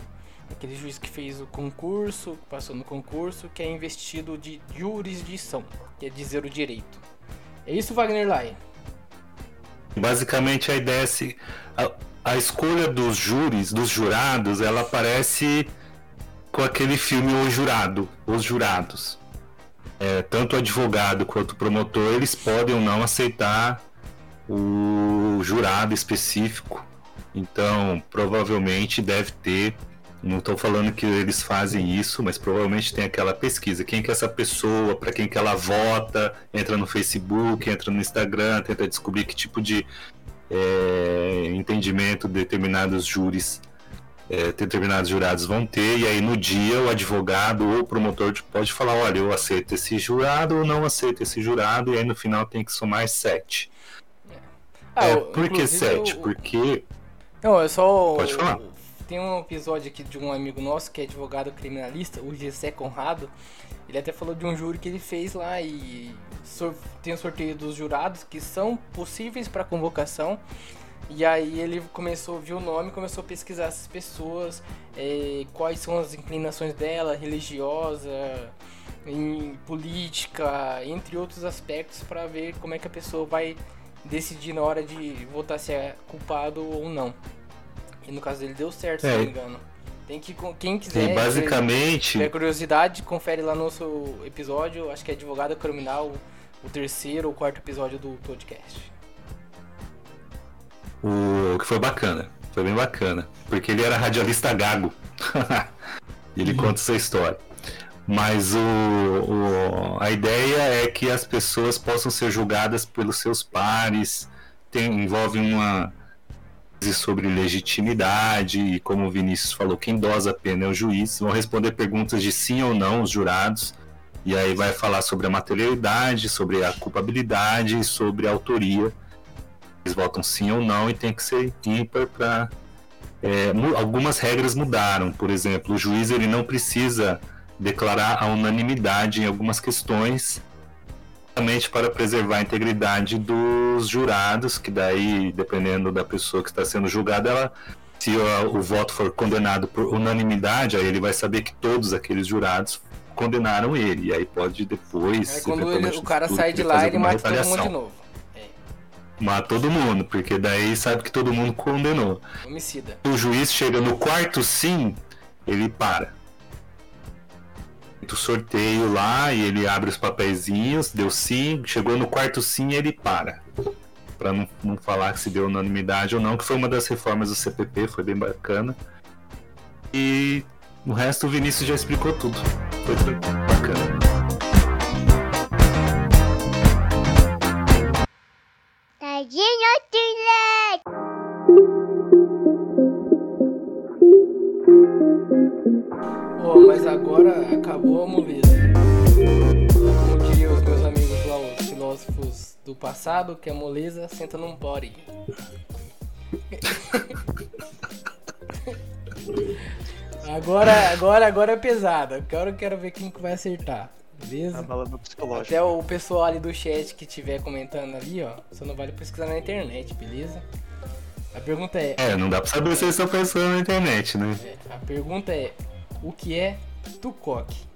[SPEAKER 2] Aquele juiz que fez o concurso, passou no concurso, que é investido de jurisdição, que é dizer o direito. É isso, Wagner Lai?
[SPEAKER 1] Basicamente a ideia é se a, a escolha dos júris, dos jurados, ela aparece com aquele filme O Jurado, Os Jurados. É, tanto o advogado quanto o promotor, eles podem ou não aceitar o jurado específico. Então, provavelmente deve ter. Não estou falando que eles fazem isso, mas provavelmente tem aquela pesquisa. Quem que é essa pessoa, para quem que ela vota, entra no Facebook, entra no Instagram, tenta descobrir que tipo de é, entendimento determinados júris, é, determinados jurados vão ter, e aí no dia o advogado ou o promotor pode falar, olha, eu aceito esse jurado ou não aceito esse jurado, e aí no final tem que somar sete.
[SPEAKER 2] Ah,
[SPEAKER 1] é, por que
[SPEAKER 2] inclusive,
[SPEAKER 1] sete?
[SPEAKER 2] o-
[SPEAKER 1] Porque.
[SPEAKER 2] Não, é só.
[SPEAKER 1] Pode falar.
[SPEAKER 2] Tem um episódio aqui de um amigo nosso que é advogado criminalista, o Gessé Conrado. Ele até falou de um júri que ele fez lá e tem o sorteio dos jurados que são possíveis para convocação. E aí ele começou a ver o nome, começou a pesquisar essas pessoas, eh, quais são as inclinações dela, religiosa, em política, entre outros aspectos, para ver como é que a pessoa vai decidir na hora de votar se é culpado ou não. E no caso dele deu certo, se
[SPEAKER 1] É.
[SPEAKER 2] não me engano. Tem que quem quiser,
[SPEAKER 1] E basicamente.
[SPEAKER 2] tiver curiosidade, confere lá no nosso episódio, acho que é advogado criminal, o terceiro ou quarto episódio do podcast.
[SPEAKER 1] O que foi bacana. Foi bem bacana. Porque ele era radialista gago. [laughs] ele conta essa história. Mas o, o- a ideia é que as pessoas possam ser julgadas pelos seus pares. Tem, envolve uma sobre legitimidade e como o Vinícius falou, quem dosa a pena é o juiz. Vão responder perguntas de sim ou não os jurados. E aí vai falar sobre a materialidade, sobre a culpabilidade e sobre a autoria eles votam sim ou não e tem que ser ímpar para algumas regras mudaram por exemplo o juiz ele não precisa declarar a unanimidade em algumas questões somente para preservar a integridade dos jurados que daí dependendo da pessoa que está sendo julgada ela se o, o voto for condenado por unanimidade aí ele vai saber que todos aqueles jurados condenaram ele e aí pode depois
[SPEAKER 2] Aí quando ele- o cara sai de lá, ele mata todo mundo de novo.
[SPEAKER 1] Mata todo mundo, porque daí sabe que todo mundo condenou.
[SPEAKER 2] Homicida.
[SPEAKER 1] O juiz chega no quarto sim, ele para. O sorteio lá e ele abre os papeizinhos, deu sim, chegou no quarto sim ele para. Pra não, não falar se deu unanimidade ou não, que foi uma das reformas do CPP, foi bem bacana. E o resto o Vinícius já explicou tudo. Foi bem
[SPEAKER 2] agora acabou a moleza. Como diriam os meus amigos lá, os filósofos do passado, que a moleza senta num body. [laughs] Agora, agora, agora é pesada. Agora eu quero ver quem que vai acertar.
[SPEAKER 4] A
[SPEAKER 2] Beleza?
[SPEAKER 4] bala do psicológico.
[SPEAKER 2] Até o pessoal ali do chat que estiver comentando ali, ó. Só não vale pesquisar na internet, beleza? A pergunta é,
[SPEAKER 1] É, não dá pra saber se eles estão pensando na internet, né?
[SPEAKER 2] a pergunta é, o que é Tucoque?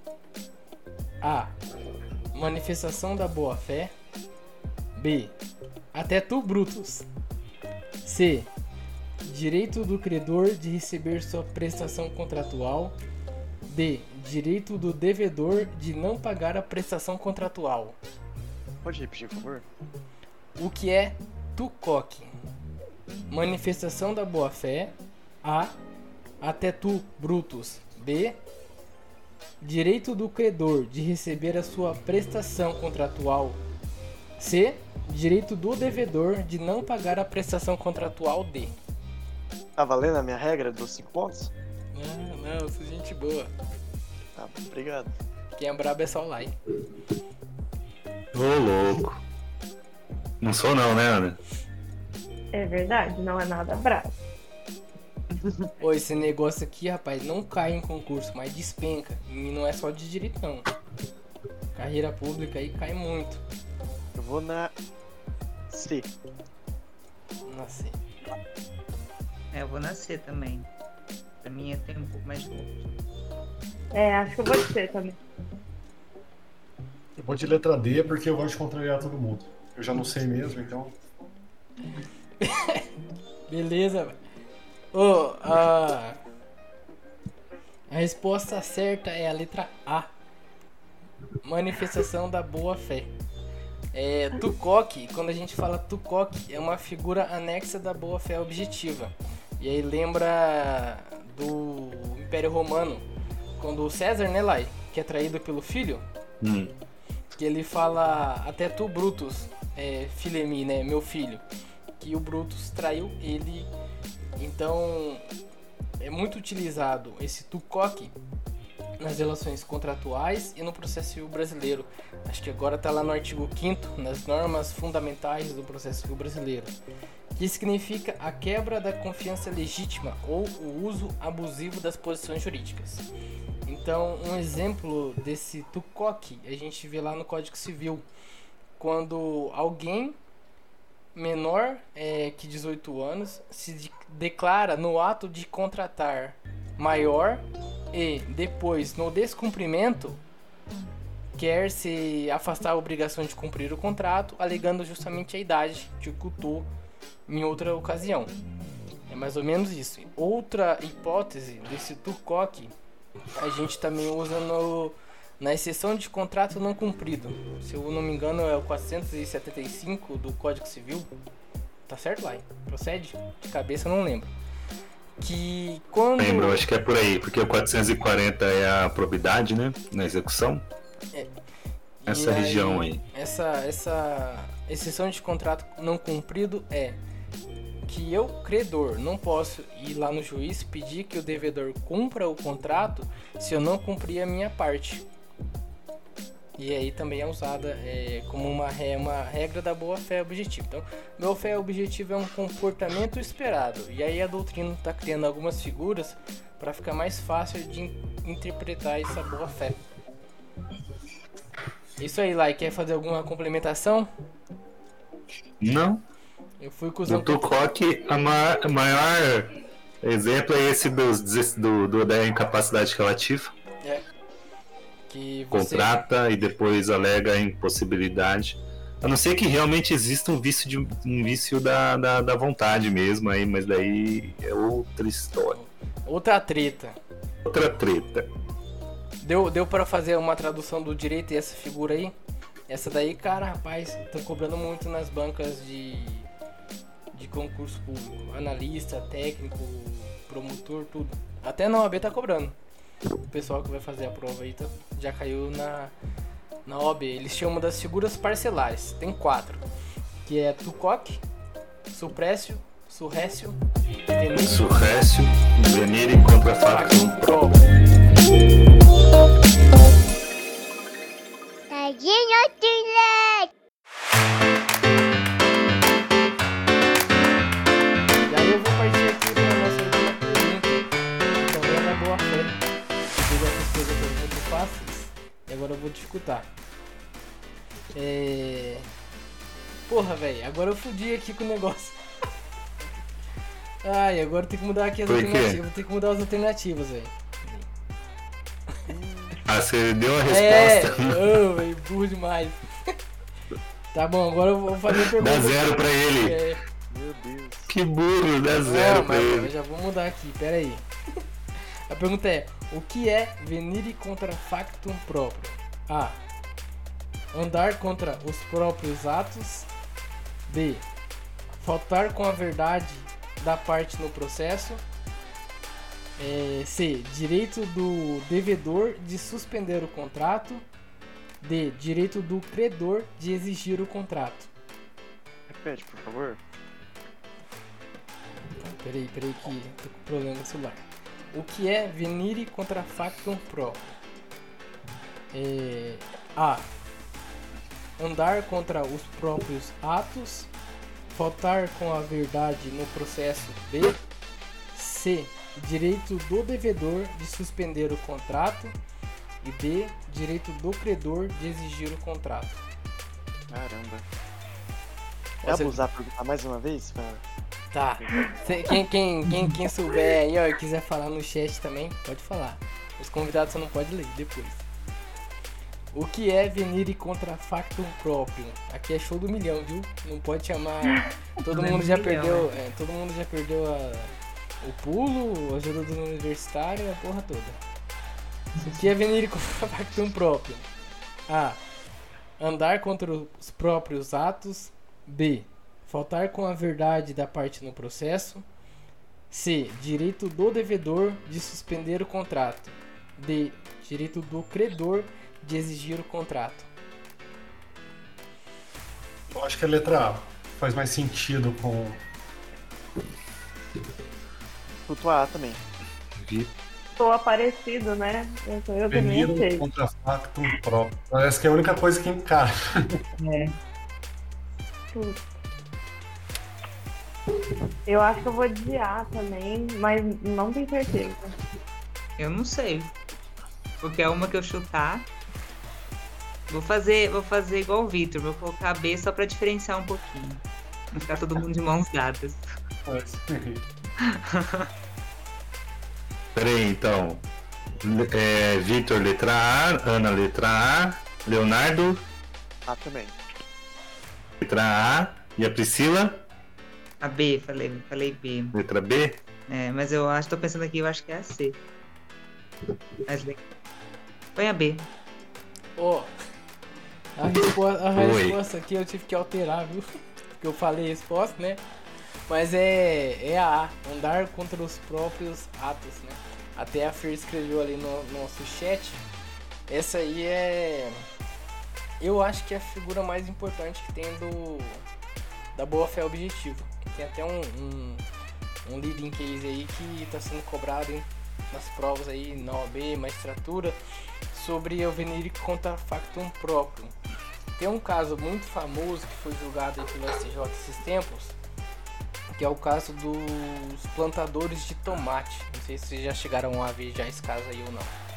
[SPEAKER 2] A. Manifestação da boa fé. B. Até tu, Brutus. C. Direito do credor de receber sua prestação contratual. D. Direito do devedor de não pagar a prestação contratual.
[SPEAKER 4] Pode repetir, por favor?
[SPEAKER 2] O que é Tucoque? Manifestação da boa fé. A. Até tu, Brutus. B. Direito do credor de receber a sua prestação contratual. C. Direito do devedor de não pagar a prestação contratual. D.
[SPEAKER 4] Tá valendo a minha regra dos 5 pontos?
[SPEAKER 2] Não, não, eu sou gente boa.
[SPEAKER 4] Tá, obrigado.
[SPEAKER 2] Quem é brabo é só o like.
[SPEAKER 1] Ô louco. Não sou não, né, Ana?
[SPEAKER 3] É verdade, não é nada bravo. [laughs]
[SPEAKER 2] Ô, esse negócio aqui, rapaz, não cai em concurso, mas despenca. E não é só de direito, não. Carreira pública aí cai muito.
[SPEAKER 4] Eu vou na C.
[SPEAKER 2] Nossa.
[SPEAKER 5] É, eu vou nascer também. Pra mim tem um pouco mais de.
[SPEAKER 3] É, acho que eu vou ser também.
[SPEAKER 6] Eu vou de letra D porque eu gosto de contrariar todo mundo. Eu já não sei mesmo, então. [laughs]
[SPEAKER 2] Beleza, velho. Ô, ah. A resposta certa é a letra A. Manifestação da boa fé. É, Tukok, quando a gente fala Tukok, é uma figura anexa da boa fé objetiva. E aí lembra do Império Romano, quando o César, né, Lai, que é traído pelo filho,
[SPEAKER 1] Hum.
[SPEAKER 2] que ele fala até tu, Brutus, é, Filemi, né, meu filho, que o Brutus traiu ele. Então é muito utilizado esse Tukok nas relações contratuais e no processo civil brasileiro. Acho que agora está lá no artigo 5 nas normas fundamentais do processo civil brasileiro, que significa a quebra da confiança legítima ou o uso abusivo das posições jurídicas. Então, um exemplo desse tucoque a gente vê lá no Código Civil, quando alguém menor é, que 18 anos se de- declara no ato de contratar maior e depois no descumprimento quer se afastar a obrigação de cumprir o contrato, alegando justamente a idade que ocultou em outra ocasião. É mais ou menos isso. Outra hipótese desse tucoque a gente também usa no, na exceção de contrato não cumprido. Se eu não me engano, é o 475 do Código Civil. Tá certo lá? Procede? De cabeça eu não lembro. Que quando.
[SPEAKER 1] Lembro, acho que é por aí, porque o 440 é a probidade, né? Na execução.
[SPEAKER 2] E
[SPEAKER 1] Essa região aí.
[SPEAKER 2] Essa, essa exceção de contrato não cumprido é que eu, credor, não posso ir lá no juiz pedir que o devedor cumpra o contrato se eu não cumprir a minha parte. E aí também é usada é, como uma, uma regra da boa fé objetiva. Então, boa fé objetiva é um comportamento esperado. E aí a doutrina está criando algumas figuras para ficar mais fácil de in- interpretar essa boa fé. Isso aí, Lai, quer fazer alguma complementação?
[SPEAKER 1] Não.
[SPEAKER 2] Eu fui um
[SPEAKER 1] No Tucoque, a ma- a maior exemplo é esse dos, do, do- da incapacidade relativa.
[SPEAKER 2] É. Que você...
[SPEAKER 1] Contrata e depois alega a impossibilidade. A não ser que realmente exista um vício, de, um vício da, da, da vontade mesmo, aí, mas daí é outra história.
[SPEAKER 2] Outra treta.
[SPEAKER 1] Outra treta.
[SPEAKER 2] Deu, deu para fazer uma tradução do direito e essa figura aí? Essa daí, cara, rapaz, estão cobrando muito nas bancas de, de concurso público. Analista, técnico, promotor, tudo. Até na OAB tá cobrando. O pessoal que vai fazer a prova aí tá- já caiu na, na OAB. Eles chamam das figuras parcelares. Tem quatro. Que é Tucoque, Suprécio, Surrécio, Tenício
[SPEAKER 1] Surrécio, venire e contrafactum pro.
[SPEAKER 7] Tadinho
[SPEAKER 2] e agora eu vou dificultar. É... Porra, velho, agora eu fudi aqui com o negócio. Ai, agora tem que mudar aqui as
[SPEAKER 1] Por quê?
[SPEAKER 2] alternativas. Vou ter que mudar as alternativas, velho.
[SPEAKER 1] Ah, você deu a
[SPEAKER 2] É,
[SPEAKER 1] resposta.
[SPEAKER 2] ô, velho, burro demais. Tá bom, agora eu vou fazer a pergunta.
[SPEAKER 1] Dá zero pra ele.
[SPEAKER 2] É,
[SPEAKER 4] Meu Deus.
[SPEAKER 1] Que burro, dá zero
[SPEAKER 2] Não,
[SPEAKER 1] pra
[SPEAKER 2] mas eu
[SPEAKER 1] ele.
[SPEAKER 2] já vou mudar aqui, pera aí. A pergunta é: o que é venire contra factum próprio? A. Andar contra os próprios atos. B. Faltar com a verdade da parte no processo. É, C. Direito do devedor de suspender o contrato. D. Direito do credor de exigir o contrato.
[SPEAKER 4] Repete, por favor.
[SPEAKER 2] Peraí, peraí que tô com problema no celular. O que é venire contra factum pro? É, A. Andar contra os próprios atos. Faltar com a verdade no processo B. C. Direito do devedor de suspender o contrato. E D. Direito do credor de exigir o contrato.
[SPEAKER 4] Caramba. É
[SPEAKER 2] Você-
[SPEAKER 4] abusar perguntar mais uma vez? Pra...
[SPEAKER 2] Tá. Quem, quem, quem, quem souber aí, ó, e quiser falar no chat também, pode falar. Os convidados só não pode ler depois. O que é venire contra factum próprio? Aqui é show do milhão, viu? Não pode chamar. [laughs] Todo
[SPEAKER 5] é
[SPEAKER 2] mundo já perdeu. é, todo mundo já perdeu a- o pulo, a ajuda do universitário e a porra toda. O que é venir contra [laughs] factum próprio? A. Andar contra os próprios atos. B. Faltar com a verdade da parte no processo. C. Direito do devedor de suspender o contrato. D. Direito do credor de exigir o contrato.
[SPEAKER 6] Eu acho que a letra A faz mais sentido com.
[SPEAKER 4] Culto A também.
[SPEAKER 3] Sou aparecido, né? Eu, eu também sei.
[SPEAKER 6] contra factum próprio. Parece que é a única coisa que encaixa.
[SPEAKER 5] É.
[SPEAKER 3] Eu acho que eu vou de A também, mas não tenho certeza.
[SPEAKER 5] Eu não sei. Porque é uma que eu chutar. Vou fazer, vou fazer igual o Victor, vou colocar B só pra diferenciar um pouquinho. Não ficar todo mundo de mãos dadas. [laughs]
[SPEAKER 1] Peraí, então. É, Vitor, letra A. Ana, letra A. Leonardo,
[SPEAKER 4] A também.
[SPEAKER 1] Letra A. E a Priscila,
[SPEAKER 5] A B, falei, falei B.
[SPEAKER 1] letra B.
[SPEAKER 5] É, mas eu acho, tô pensando aqui, eu acho que é a C. Mas Põe a B.
[SPEAKER 2] Ó, a, respo- a resposta aqui eu tive que alterar, viu? [laughs] Porque eu falei a resposta, né? Mas é, é a A, andar contra os próprios atos, né? Até a Fer escreveu ali no, no nosso chat. Essa aí é. Eu acho que é a figura mais importante que tem do. Da boa fé objetiva. Tem até um, um, um leading case aí que está sendo cobrado hein, nas provas aí na OAB, magistratura sobre o venire contra factum próprio. Tem um caso muito famoso que foi julgado pelo STJ esses tempos, que é o caso dos plantadores de tomate. Não sei se vocês já chegaram a ver já esse caso aí ou não.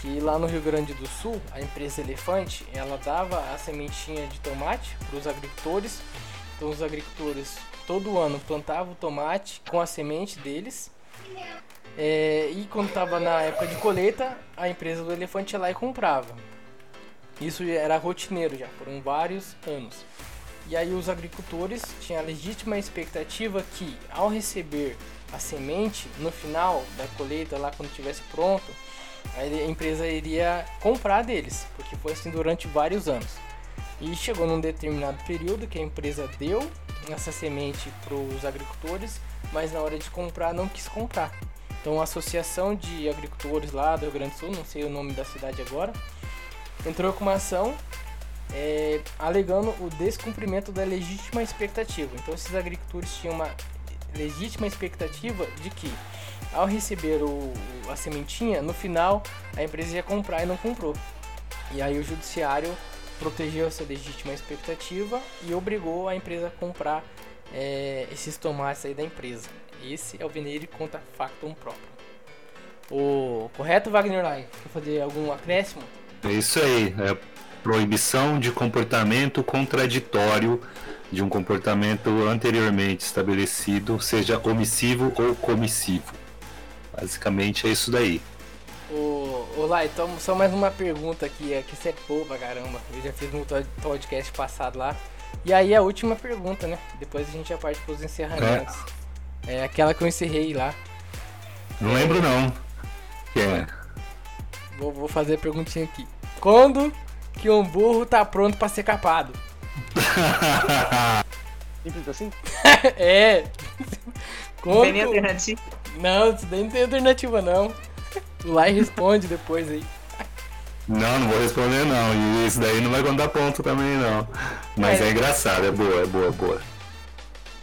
[SPEAKER 2] Que lá no Rio Grande do Sul, a empresa Elefante, ela dava a sementinha de tomate para os agricultores. Então os agricultores todo ano plantavam o tomate com a semente deles é, e quando estava na época de colheita, a empresa do elefante ia lá e comprava. Isso era rotineiro já, foram vários anos. E aí os agricultores tinham a legítima expectativa que ao receber a semente no final da colheita, lá quando estivesse pronto, a empresa iria comprar deles, porque foi assim durante vários anos. E chegou num determinado período que a empresa deu essa semente para os agricultores, mas na hora de comprar não quis comprar. Então a associação de agricultores lá do Rio Grande do Sul, não sei o nome da cidade agora, entrou com uma ação é, alegando o descumprimento da legítima expectativa. Então esses agricultores tinham uma legítima expectativa de que ao receber o, a sementinha, no final a empresa ia comprar e não comprou. E aí o judiciário protegeu essa legítima expectativa e obrigou a empresa a comprar é, esses tomates aí da empresa. Esse é o venire contra factum próprio. O correto, Wagner Lai? Quer fazer algum acréscimo?
[SPEAKER 1] É isso aí. É proibição de comportamento contraditório de um comportamento anteriormente estabelecido, seja omissivo ou comissivo. Basicamente é isso daí.
[SPEAKER 2] Ô, ô Lai, então, só mais uma pergunta aqui, é que você é boa pra caramba. Eu já fiz no to- podcast passado lá. E aí a última pergunta, né? Depois a gente já parte pros encerramentos. É, aquela que eu encerrei lá.
[SPEAKER 1] Não lembro não. Que é.
[SPEAKER 2] Vou, vou fazer a perguntinha aqui. Quando que um burro tá pronto pra ser capado? [laughs]
[SPEAKER 4] Simples assim? [laughs]
[SPEAKER 2] é. Quando que-
[SPEAKER 5] alternativa.
[SPEAKER 2] Não, isso daí não tem alternativa não. O Lai responde depois aí.
[SPEAKER 1] Não, não vou responder não. E isso daí não vai contar ponto também não. Mas
[SPEAKER 2] É.
[SPEAKER 1] é engraçado, é boa, é boa, é boa.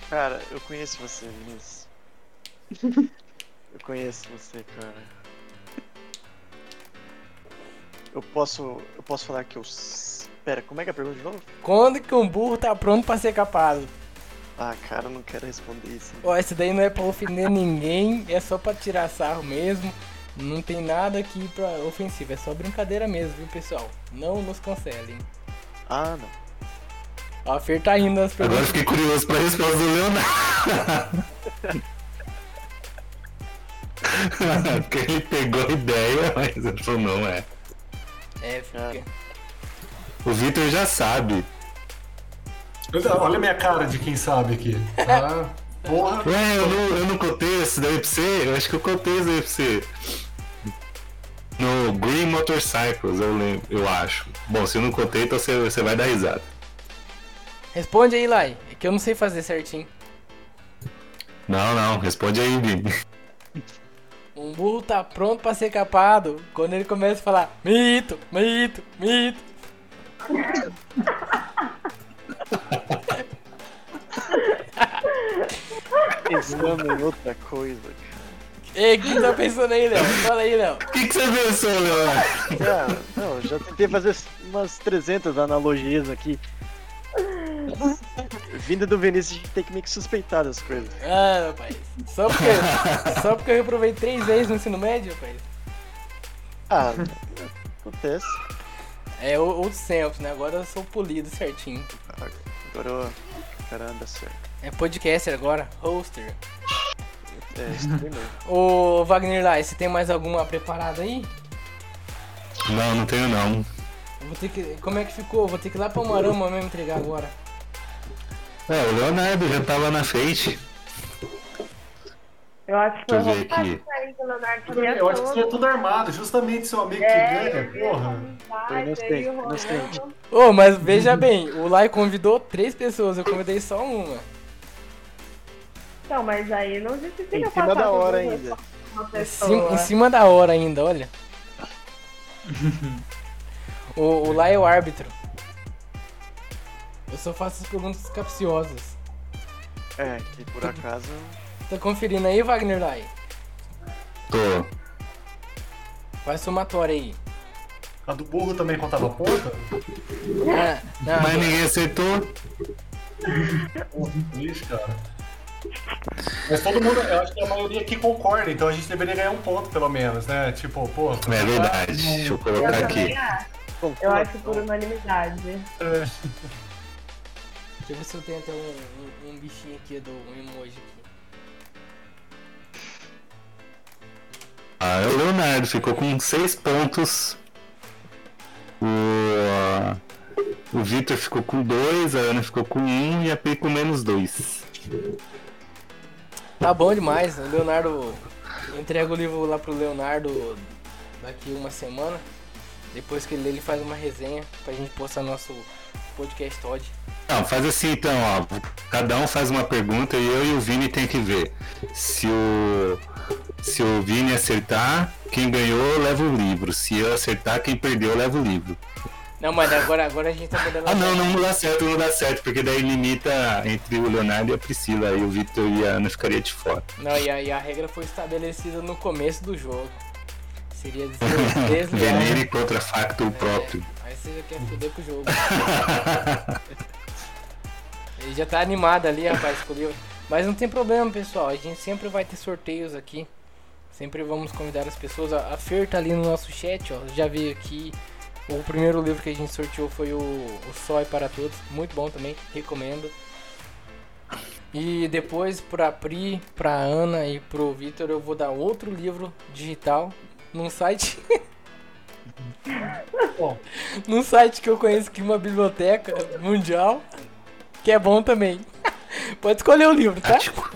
[SPEAKER 4] Cara, eu conheço você, Vinícius. eu conheço você, cara. Eu posso. Eu posso falar que eu. Pera, como é que é a pergunta de novo?
[SPEAKER 2] Quando que um burro tá pronto pra ser capado?
[SPEAKER 4] Ah, cara, eu não quero responder isso.
[SPEAKER 2] Ó, esse daí não é pra ofender ninguém, é só pra tirar sarro mesmo. Não tem nada aqui pra ofensivo, é só brincadeira mesmo, viu, pessoal? Não nos cancelem.
[SPEAKER 4] Ah, não.
[SPEAKER 2] Ó, a Fer tá
[SPEAKER 1] Agora eu
[SPEAKER 2] perguntas.
[SPEAKER 1] fiquei curioso pra resposta do Leonardo. Porque ele pegou a ideia, mas ele falou, não é.
[SPEAKER 2] É, fica.
[SPEAKER 1] O Victor já sabe.
[SPEAKER 6] Olha a minha cara de quem sabe aqui. Ah, porra.
[SPEAKER 1] Ué, eu não, eu não contei isso daí pra você? Eu acho que eu contei isso daí pra você. no Green Motorcycles, eu, lembro, eu acho. Bom, se eu não contei, então você, você vai dar risada.
[SPEAKER 2] Responde aí, Lai. É que eu não sei fazer certinho.
[SPEAKER 1] Não, não, responde aí, Vini.
[SPEAKER 2] Um burro tá pronto pra ser capado quando ele começa a falar mito, mito, mito. [laughs]
[SPEAKER 4] Pensando em outra coisa.
[SPEAKER 2] Ei, o que tá pensando aí, Léo? Fala aí, Léo.
[SPEAKER 1] O que, que você pensou?
[SPEAKER 4] Ah, não, já tentei fazer umas 300 analogias aqui. Vindo do Vinícius, a gente tem que meio que suspeitar das coisas.
[SPEAKER 2] Ah, rapaz. Só porque, só porque eu reprovei três vezes no ensino médio, rapaz.
[SPEAKER 4] Ah, acontece.
[SPEAKER 2] É o- outros tempos, né? Agora eu sou polido certinho.
[SPEAKER 4] Agora eu. Caramba, certo.
[SPEAKER 2] É podcaster agora, hoster.
[SPEAKER 4] É, mesmo. [laughs]
[SPEAKER 2] Ô Wagner Lai, você tem mais alguma preparada aí?
[SPEAKER 1] Não, não tenho não.
[SPEAKER 2] Eu Vou ter que. Como é que ficou? Vou ter que ir lá pra Marama mesmo entregar agora.
[SPEAKER 1] É, o Leonardo já tava na frente.
[SPEAKER 3] Eu acho que foi
[SPEAKER 1] Deixa eu ver
[SPEAKER 3] roubado
[SPEAKER 1] aqui.
[SPEAKER 3] que
[SPEAKER 6] Eu acho que
[SPEAKER 3] todo.
[SPEAKER 6] seria tudo armado, justamente seu amigo que
[SPEAKER 3] É,
[SPEAKER 6] ganha, porra.
[SPEAKER 4] Foi inocente, inocente.
[SPEAKER 2] Ô, mas veja bem, o Lai convidou três pessoas, eu convidei só uma.
[SPEAKER 3] Então, mas aí não justifica
[SPEAKER 4] Em cima da hora ainda.
[SPEAKER 2] Em cima da hora ainda, olha. [laughs] o, o Lai é o árbitro. Eu só faço as perguntas capciosas.
[SPEAKER 4] É, que por acaso.
[SPEAKER 2] Tá conferindo aí, Wagner Lai?
[SPEAKER 1] Tô.
[SPEAKER 2] Faz somatória aí.
[SPEAKER 6] A do burro também contava ponta?
[SPEAKER 2] Ah, não,
[SPEAKER 1] Mas ninguém acertou. [laughs]
[SPEAKER 6] Ixi, cara. Mas todo mundo, eu acho que a maioria aqui concorda, então a gente deveria ganhar um ponto pelo menos, né? Tipo, pô.
[SPEAKER 1] É verdade. Deixa eu
[SPEAKER 3] Eu
[SPEAKER 1] colocar
[SPEAKER 3] também
[SPEAKER 1] aqui.
[SPEAKER 3] acho. Eu acho por unanimidade.
[SPEAKER 6] É,
[SPEAKER 2] Deixa eu ver se eu tenho até um, um- um bichinho aqui do um emoji
[SPEAKER 1] Ah, é o Leonardo ficou com seis pontos. O, o Victor ficou com dois, a Ana ficou com um e a Pri com menos dois.
[SPEAKER 2] Tá bom demais. O Leonardo. Eu entrego o livro lá pro Leonardo daqui uma semana. Depois que ele lê, ele faz uma resenha pra gente postar nosso podcast Todd.
[SPEAKER 1] Não, faz assim então, ó. Cada um faz uma pergunta e eu e o Vini tem que ver. Se o. Se o Vini acertar, quem ganhou leva o livro. Se eu acertar, quem perdeu leva o livro.
[SPEAKER 2] Não, mas agora, agora a gente tá mudando.
[SPEAKER 1] Ah não, não dá certo, não dá certo, porque daí limita entre o Leonardo e a Priscila, aí o Victor e a Ana ficaria de fora.
[SPEAKER 2] Não, e a, e a regra foi estabelecida no começo do jogo. Seria des- [laughs] desleal.
[SPEAKER 1] Venere contra facto próprio.
[SPEAKER 2] É, aí você já quer foder com o jogo. [laughs] Ele já tá animado ali, rapaz, com o livro. Mas não tem problema, pessoal. A gente sempre vai ter sorteios aqui. Sempre vamos convidar as pessoas. A Fer tá ali no nosso chat, ó. Já veio aqui. O primeiro livro que a gente sorteou foi o, o Sói para Todos. Muito bom também, recomendo. E depois pra Pri, pra Ana e pro Vitor eu vou dar outro livro digital num site.
[SPEAKER 6] Bom. [laughs]
[SPEAKER 2] num site que eu conheço que é uma biblioteca mundial, que é bom também. [laughs] Pode escolher o livro, tá?
[SPEAKER 1] Tático.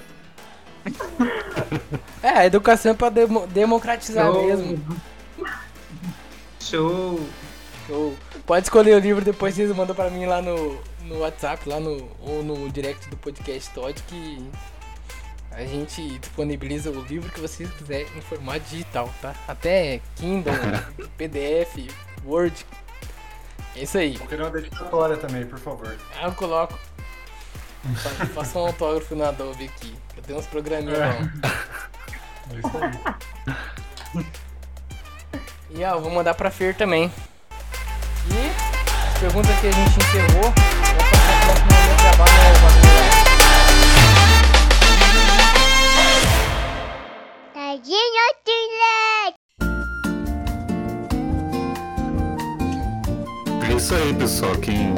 [SPEAKER 2] É, a educação é pra demo- democratizar
[SPEAKER 5] Show.
[SPEAKER 2] mesmo.
[SPEAKER 5] Show!
[SPEAKER 2] Show. Pode escolher o livro, depois vocês mandam pra mim lá no, no WhatsApp, lá no, ou no direct do podcast Todd, que a gente disponibiliza o livro que vocês quiserem em formato digital, tá? Até Kindle, [laughs] PDF, Word. É isso aí.
[SPEAKER 6] Eu queria uma dedicatória também, por favor.
[SPEAKER 2] Ah, eu coloco. Fa- Faça um autógrafo na Adobe aqui. Eu tenho uns programinhas
[SPEAKER 6] É. É isso aí.
[SPEAKER 2] E ó, eu vou mandar pra Fer também. E as perguntas que a gente encerrou, vou passar pro trabalho?
[SPEAKER 7] Tadinho Tilek!
[SPEAKER 1] É isso aí, pessoal. Quem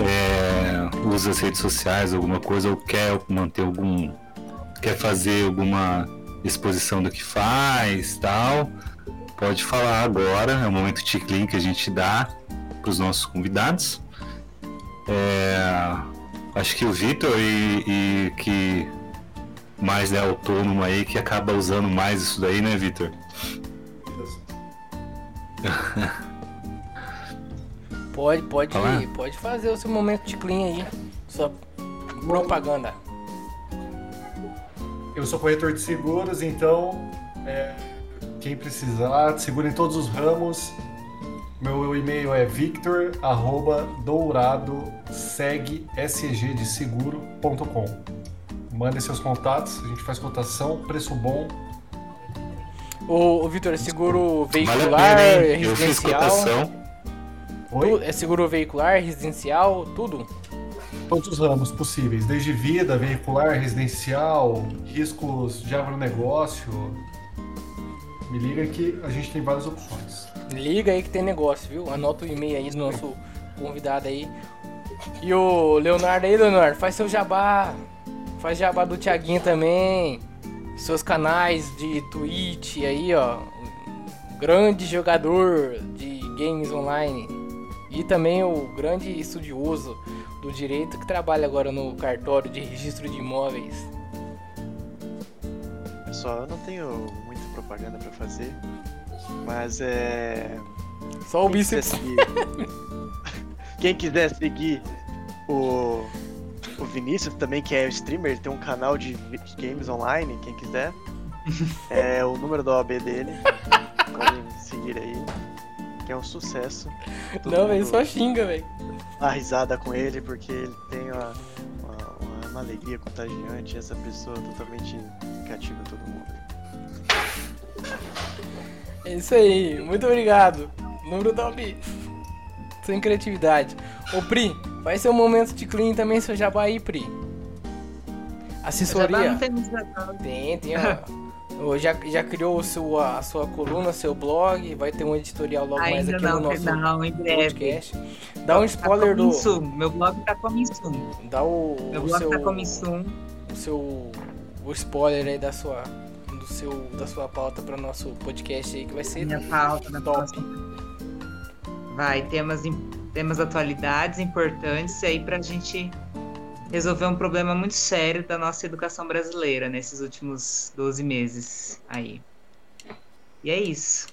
[SPEAKER 1] é, usa as redes sociais, alguma coisa, ou quer manter algum. quer fazer alguma exposição do que faz tal, pode falar agora. É o momento de link que a gente dá para os nossos convidados. É, acho que o Vitor e, e que mais é autônomo aí, que acaba usando mais isso daí, né, Vitor? [laughs]
[SPEAKER 2] Pode, pode,
[SPEAKER 1] Falar?
[SPEAKER 2] pode fazer o seu momento de clean aí. Sua propaganda.
[SPEAKER 6] Eu sou corretor de seguros, então é, quem precisar, seguro em todos os ramos. Meu e-mail é victor@dourado-seg-sg-de-seguro.com. Mandem seus contatos, a gente faz cotação, preço bom.
[SPEAKER 2] O, o Vitor, é seguro
[SPEAKER 1] Vale
[SPEAKER 2] veicular,
[SPEAKER 1] pena, hein? Eu fiz
[SPEAKER 2] residencial?
[SPEAKER 1] cotação.
[SPEAKER 6] Oi?
[SPEAKER 2] é seguro veicular, residencial, tudo?
[SPEAKER 6] Todos os ramos possíveis, desde vida, veicular, residencial, riscos de agronegócio. Me liga que a gente tem várias opções.
[SPEAKER 2] Liga aí que tem negócio, viu? Anota o e-mail aí do nosso convidado aí. E o Leonardo aí, Leonardo, faz seu jabá. Faz jabá do Thiaguinho também. Seus canais de Twitch aí, ó. Grande jogador de games online. E também o grande estudioso do direito que trabalha agora no cartório de registro de imóveis.
[SPEAKER 4] Pessoal, eu não tenho muita propaganda pra fazer, mas é.
[SPEAKER 2] Só o bíceps.
[SPEAKER 4] seguir, [laughs] Quem quiser seguir o, o Vinícius também, que é streamer, ele tem um canal de games online, quem quiser. [laughs] É o número da OAB dele. Podem seguir aí. Que é um sucesso. Todo
[SPEAKER 2] Não, velho, só xinga, velho.
[SPEAKER 4] dá risada com ele porque ele tem uma, uma, uma- uma alegria contagiante. Essa pessoa totalmente cativa todo mundo.
[SPEAKER 2] É isso aí, muito obrigado. Número top. Sem criatividade. Ô Pri, vai ser um momento de clean também, seu jabá aí, Pri. Assessoria.
[SPEAKER 5] não tem jabá.
[SPEAKER 2] Tem, tem, ó. [laughs] Já, já criou o a sua coluna, seu blog, vai ter um editorial logo mais
[SPEAKER 5] Ainda
[SPEAKER 2] aqui
[SPEAKER 5] não,
[SPEAKER 2] no nosso
[SPEAKER 5] não, em breve.
[SPEAKER 2] podcast. Dá um
[SPEAKER 5] Tá
[SPEAKER 2] spoiler
[SPEAKER 5] coming
[SPEAKER 2] do.
[SPEAKER 5] Meu blog tá coming soon.
[SPEAKER 2] Dá o,
[SPEAKER 5] Meu
[SPEAKER 2] o
[SPEAKER 5] blog
[SPEAKER 2] seu,
[SPEAKER 5] tá coming soon.
[SPEAKER 2] o seu o spoiler aí da sua do seu da sua pauta para nosso podcast aí que vai ser
[SPEAKER 5] Minha pauta na
[SPEAKER 2] top.
[SPEAKER 5] Vai, temas, temas atualidades importantes aí pra gente resolver um problema muito sério da nossa educação brasileira nesses últimos 12 meses aí. E é isso.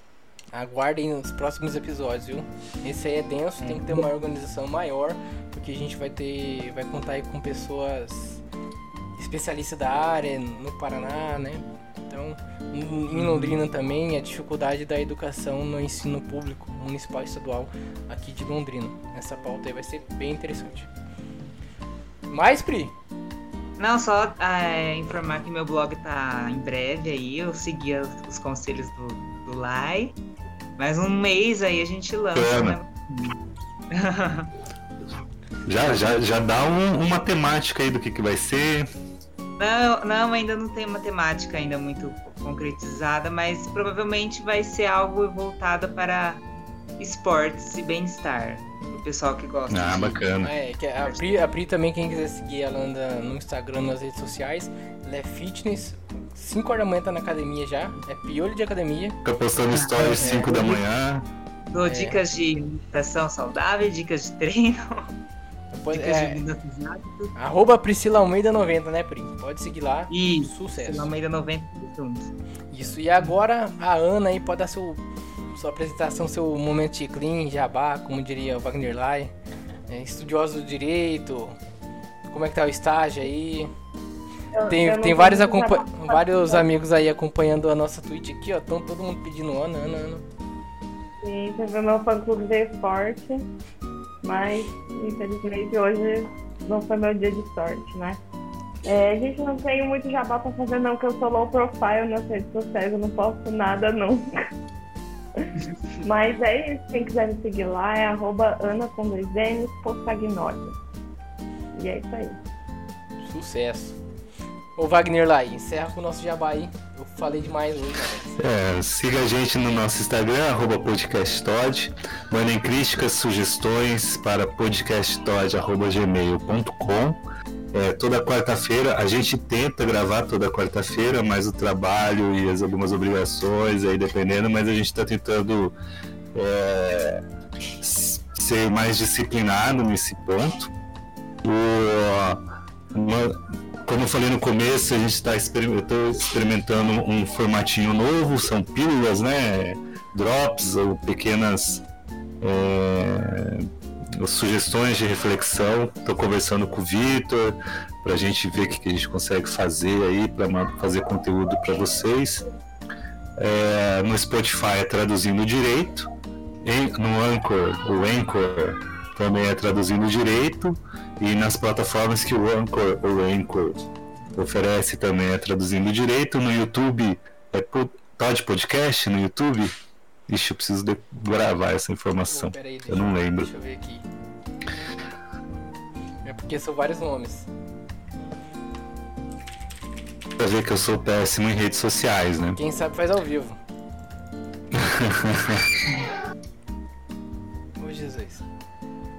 [SPEAKER 2] Aguardem os próximos episódios, viu? Esse aí é denso, tem que ter uma organização maior, porque a gente vai ter. vai contar aí com pessoas especialistas da área no Paraná, né? Então, em Londrina também, a dificuldade da educação no ensino público municipal e estadual aqui de Londrina. Essa pauta aí vai ser bem interessante. Mais, Pri?
[SPEAKER 5] Não, só é, informar que meu blog tá em breve aí. Eu segui as- os conselhos do, do Lai. Mais um mês aí a gente lança, né? [laughs]
[SPEAKER 1] Já, já, já dá um- uma temática aí do que, que vai ser.
[SPEAKER 5] Não, não, ainda não tem uma temática ainda muito concretizada, mas provavelmente vai ser algo voltado para esportes e bem-estar. O pessoal que gosta.
[SPEAKER 1] Ah,
[SPEAKER 5] de-
[SPEAKER 1] bacana.
[SPEAKER 2] É, que a Pri, a Pri também, quem quiser seguir, ela anda no Instagram, nas redes sociais. Ela é fitness. 5 horas da manhã tá na academia já. É piolho de academia.
[SPEAKER 1] Fica postando stories 5 da manhã.
[SPEAKER 5] Dou
[SPEAKER 2] É.
[SPEAKER 5] dicas de alimentação saudável, dicas de treino,
[SPEAKER 2] Depois,
[SPEAKER 5] dicas
[SPEAKER 2] é,
[SPEAKER 5] de
[SPEAKER 2] arroba Priscila Almeida 90, né, Pri? Pode seguir lá.
[SPEAKER 5] E
[SPEAKER 2] Sucesso.
[SPEAKER 5] Almeida 90 juntos.
[SPEAKER 2] Isso. E agora a Ana aí pode dar seu, sua apresentação, seu momento de clean, jabá, como diria o Wagner Lai. É, estudioso do direito. Como é que tá o estágio aí?
[SPEAKER 3] Eu-
[SPEAKER 2] Tem,
[SPEAKER 3] eu
[SPEAKER 2] tem vários,
[SPEAKER 3] tenho
[SPEAKER 2] acompa-
[SPEAKER 3] jabá pra
[SPEAKER 2] vários amigos aí acompanhando a nossa Twitch aqui, ó. Estão todo mundo pedindo Ana, Ana, Ana.
[SPEAKER 3] Sim, teve meu fã clube de esporte, mas infelizmente hoje não foi meu dia de sorte, né? É, a gente não tem muito jabá pra fazer não, porque eu sou low profile nas redes sociais, eu não posto nada nunca. [laughs] Mas é isso, quem quiser me seguir lá é arroba Ana com dois N's, Postagnoli. E é isso aí.
[SPEAKER 2] Sucesso. Ô Wagner Lai, encerra com o nosso jabá aí. Eu falei demais hoje, né?
[SPEAKER 1] É, siga a gente no nosso Instagram, arroba podcasttod. Mandem críticas, sugestões para podcasttod.gmail.com. É, toda quarta-feira, a gente tenta gravar toda quarta-feira, mas o trabalho e as algumas obrigações aí dependendo, mas a gente está tentando é, ser mais disciplinado nesse ponto. O- uma- como eu falei no começo, a gente está experimentando um formatinho novo, são pílulas, né? drops ou pequenas é, sugestões de reflexão. Estou conversando com o Vitor para a gente ver o que, a gente consegue fazer aí para fazer conteúdo para vocês. É, no Spotify é traduzindo direito, em, no Anchor, o Anchor também é traduzindo direito, e nas plataformas que o Anchor, o Anchor oferece também é traduzindo direito. No YouTube é Todd Podcast no YouTube. Ixi, eu preciso de gravar essa informação. Aí, eu não lembro.
[SPEAKER 2] Deixa eu ver aqui. É porque são vários nomes.
[SPEAKER 1] Pra ver que eu sou péssimo em redes sociais, né?
[SPEAKER 2] Quem sabe faz ao vivo. [laughs] Ô Jesus.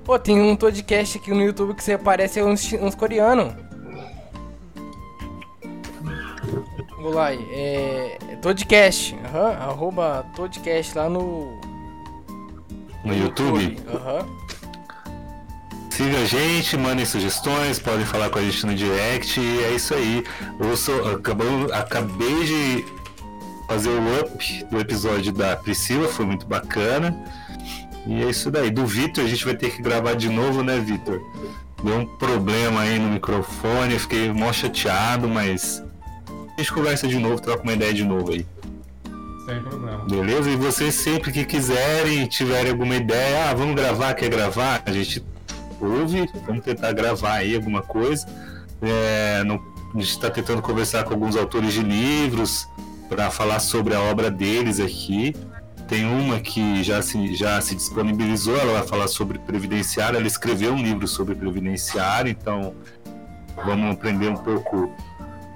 [SPEAKER 2] Pô, tem um podcast aqui no YouTube que você aparece uns, uns coreanos. Vamos lá, é. Todcast, uhum, arroba Todcast lá no.
[SPEAKER 1] No YouTube? Aham. Uhum. Siga a gente, mandem sugestões, podem falar com a gente no direct e é isso aí. Eu sou, acabou, acabei de fazer o up do episódio da Priscila, foi muito bacana. E é isso daí. Do Vitor, a gente vai ter que gravar de novo, né, Vitor? Deu um problema aí no microfone, fiquei mó chateado, mas a gente conversa de novo, troca uma ideia de novo aí.
[SPEAKER 6] Sem problema.
[SPEAKER 1] Beleza? E vocês sempre que quiserem, tiverem alguma ideia, ah, vamos gravar, quer gravar? A gente ouve, vamos tentar gravar aí alguma coisa. É, a gente está tentando conversar com alguns autores de livros para falar sobre a obra deles aqui. Tem uma que já se, já se disponibilizou, ela vai falar sobre previdenciário, ela escreveu um livro sobre previdenciário, então vamos aprender um pouco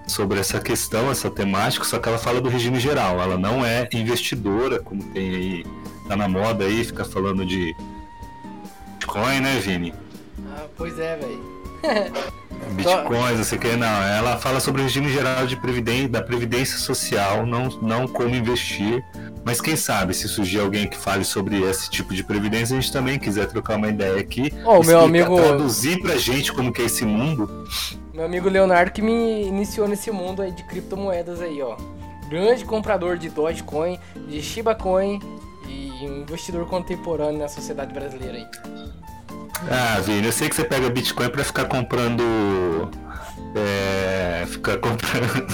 [SPEAKER 1] sobre essa questão, essa temática, só que ela fala do regime geral, ela não é investidora, como tem aí, tá na moda aí, fica falando de Bitcoin, né, Vini?
[SPEAKER 2] Pois é, velho. [laughs]
[SPEAKER 1] Bitcoins, você quer não. Ela fala sobre o regime geral de previdência, da previdência social, não, não como investir. Mas quem sabe, se surgir alguém que fale sobre esse tipo de previdência, a gente também quiser trocar uma ideia aqui.
[SPEAKER 2] Oh, meu amigo.
[SPEAKER 1] Traduzir pra gente como que é esse mundo.
[SPEAKER 2] Meu amigo Leonardo que me iniciou nesse mundo aí de criptomoedas aí, ó. Grande comprador de Dogecoin, de Shiba Coin e investidor contemporâneo na sociedade brasileira aí.
[SPEAKER 1] Ah, Vini, eu sei que você pega Bitcoin pra ficar comprando. É. Ficar comprando.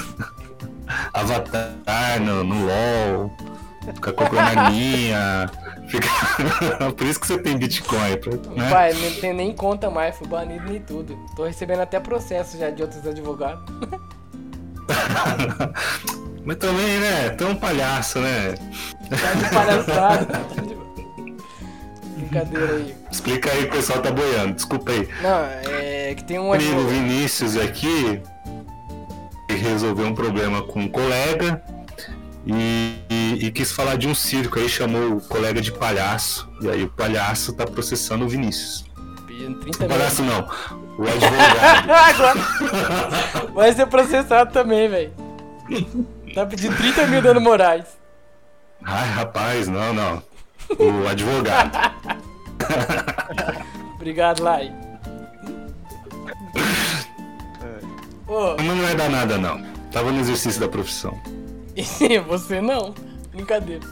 [SPEAKER 1] [laughs] Avatar no, no LOL. Ficar comprando [laughs] arminha. Fica... [laughs] Por isso que você tem Bitcoin.
[SPEAKER 2] Né? Pai, não tem nem conta mais, fui banido nem tudo. Tô recebendo até processo já de outros advogados. [laughs]
[SPEAKER 1] Mas também, né? Tão um palhaço, né?
[SPEAKER 2] Tá de palhaçada. brincadeira aí.
[SPEAKER 1] Explica aí, o pessoal tá boiando, desculpa aí.
[SPEAKER 2] Não, é que tem um
[SPEAKER 1] amigo Vinícius aqui resolveu um problema com um colega e, e, e, quis falar de um circo, aí chamou o colega de palhaço, e aí o palhaço tá processando o Vinícius. o palhaço não, o [laughs] advogado.
[SPEAKER 2] Vai ser processado também, velho. Tá pedindo 30 mil dano Moraes.
[SPEAKER 1] Ai, rapaz, não, não o advogado. [laughs]
[SPEAKER 2] Obrigado, Lai.
[SPEAKER 1] Oh. Mas não vai dar nada, não. Tava no exercício da profissão. [laughs]
[SPEAKER 2] Você não. Brincadeira.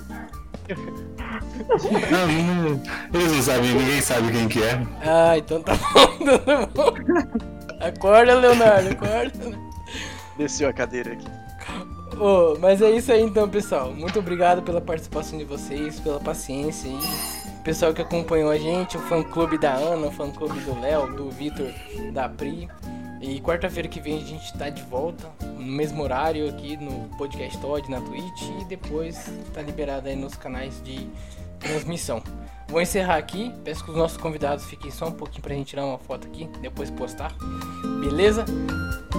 [SPEAKER 1] Não, não, eles não sabem, ninguém sabe quem que é.
[SPEAKER 2] Ah, então tá bom, [laughs] tá bom. Acorda, Leonardo, acorda.
[SPEAKER 4] Desceu a cadeira aqui.
[SPEAKER 2] Oh, mas é isso aí então, pessoal. Muito obrigado pela participação de vocês, pela paciência aí. Pessoal que acompanhou a gente, o fã clube da Ana, o fã clube do Léo, do Vitor, da Pri. E quarta-feira que vem a gente tá de volta, no mesmo horário aqui no Podcast Todd, na Twitch, e depois tá liberado aí nos canais de transmissão. Vou encerrar aqui, peço que os nossos convidados fiquem só um pouquinho pra gente tirar uma foto aqui, depois postar. Beleza?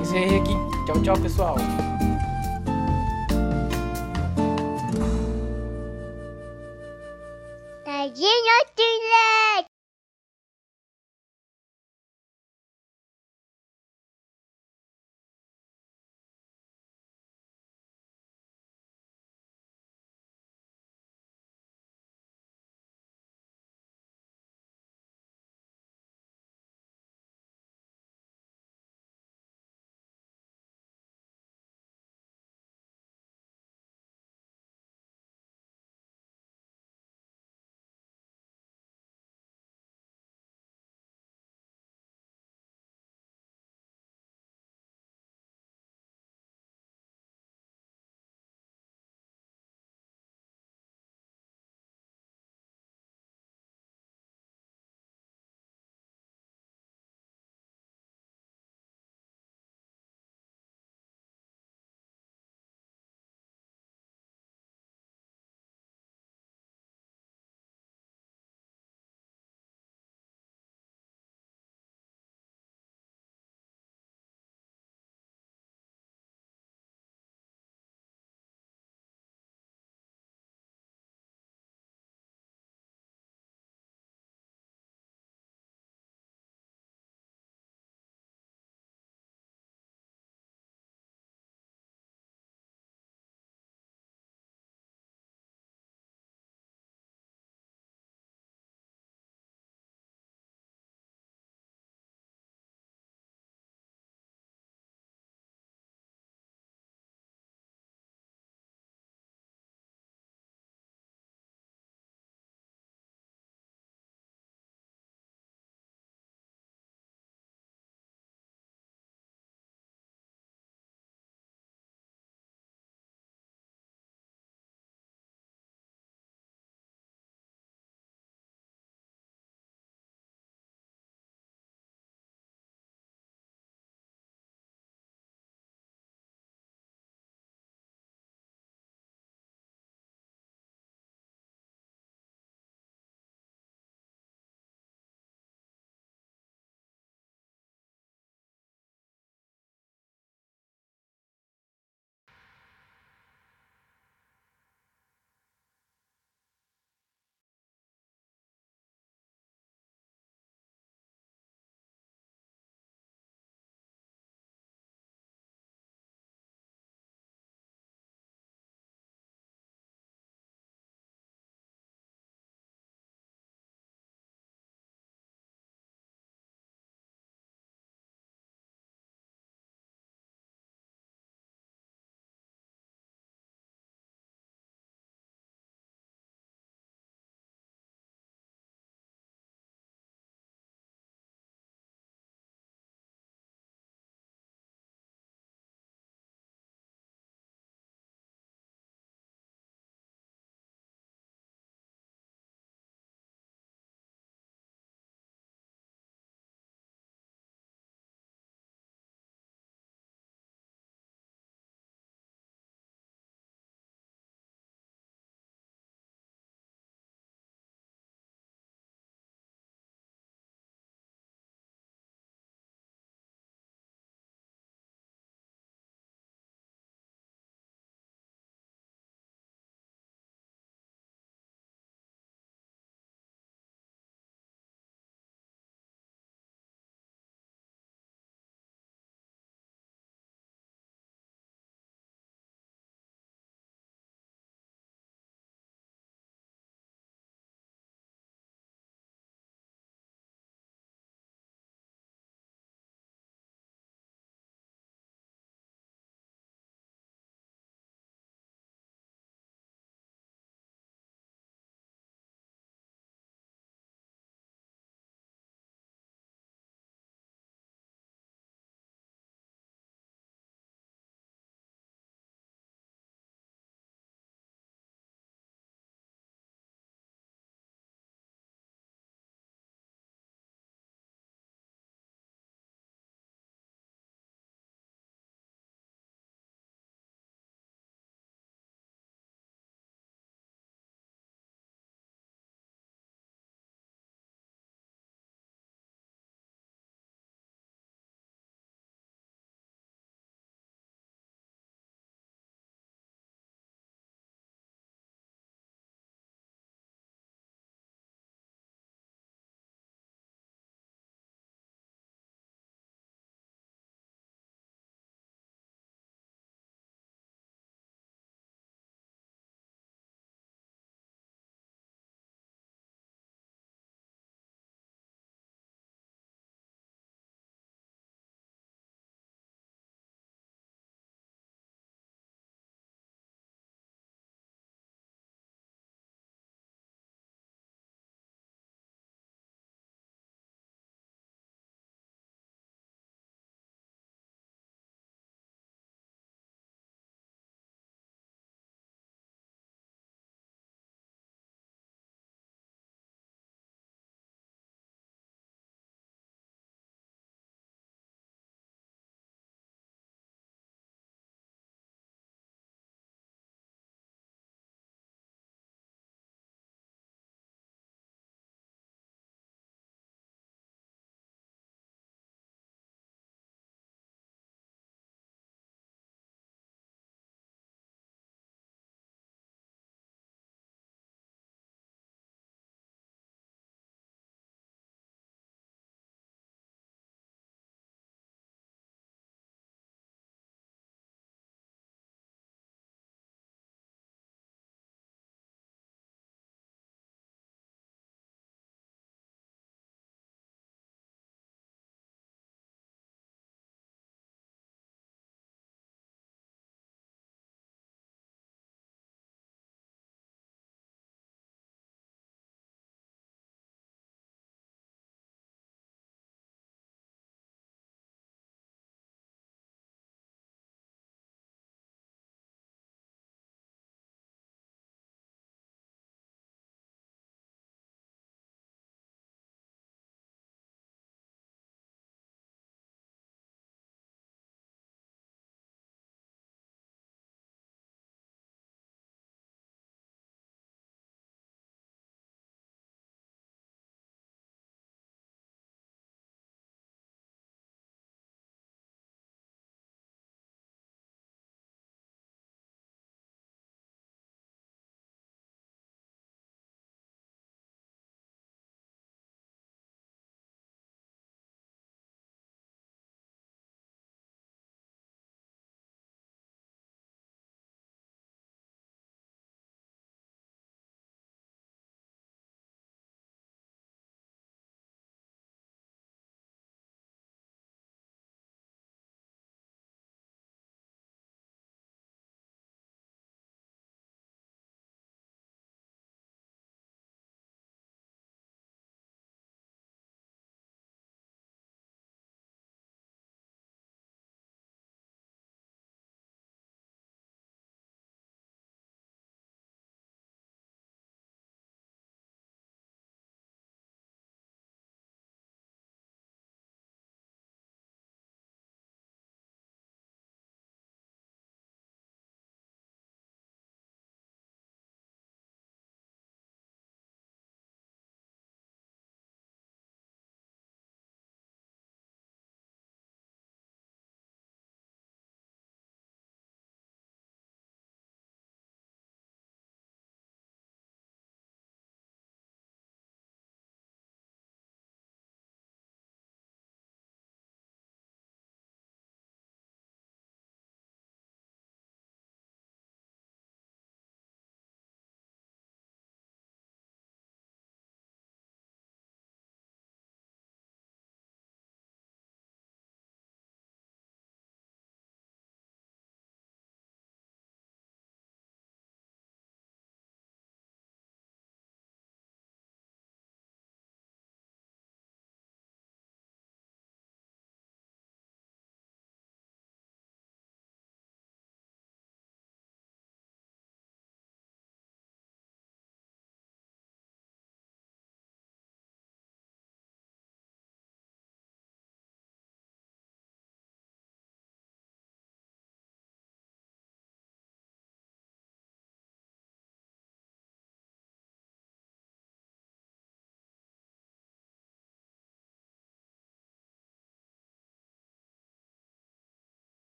[SPEAKER 2] Encerrei aqui. Tchau, tchau, pessoal.
[SPEAKER 7] Tadinho,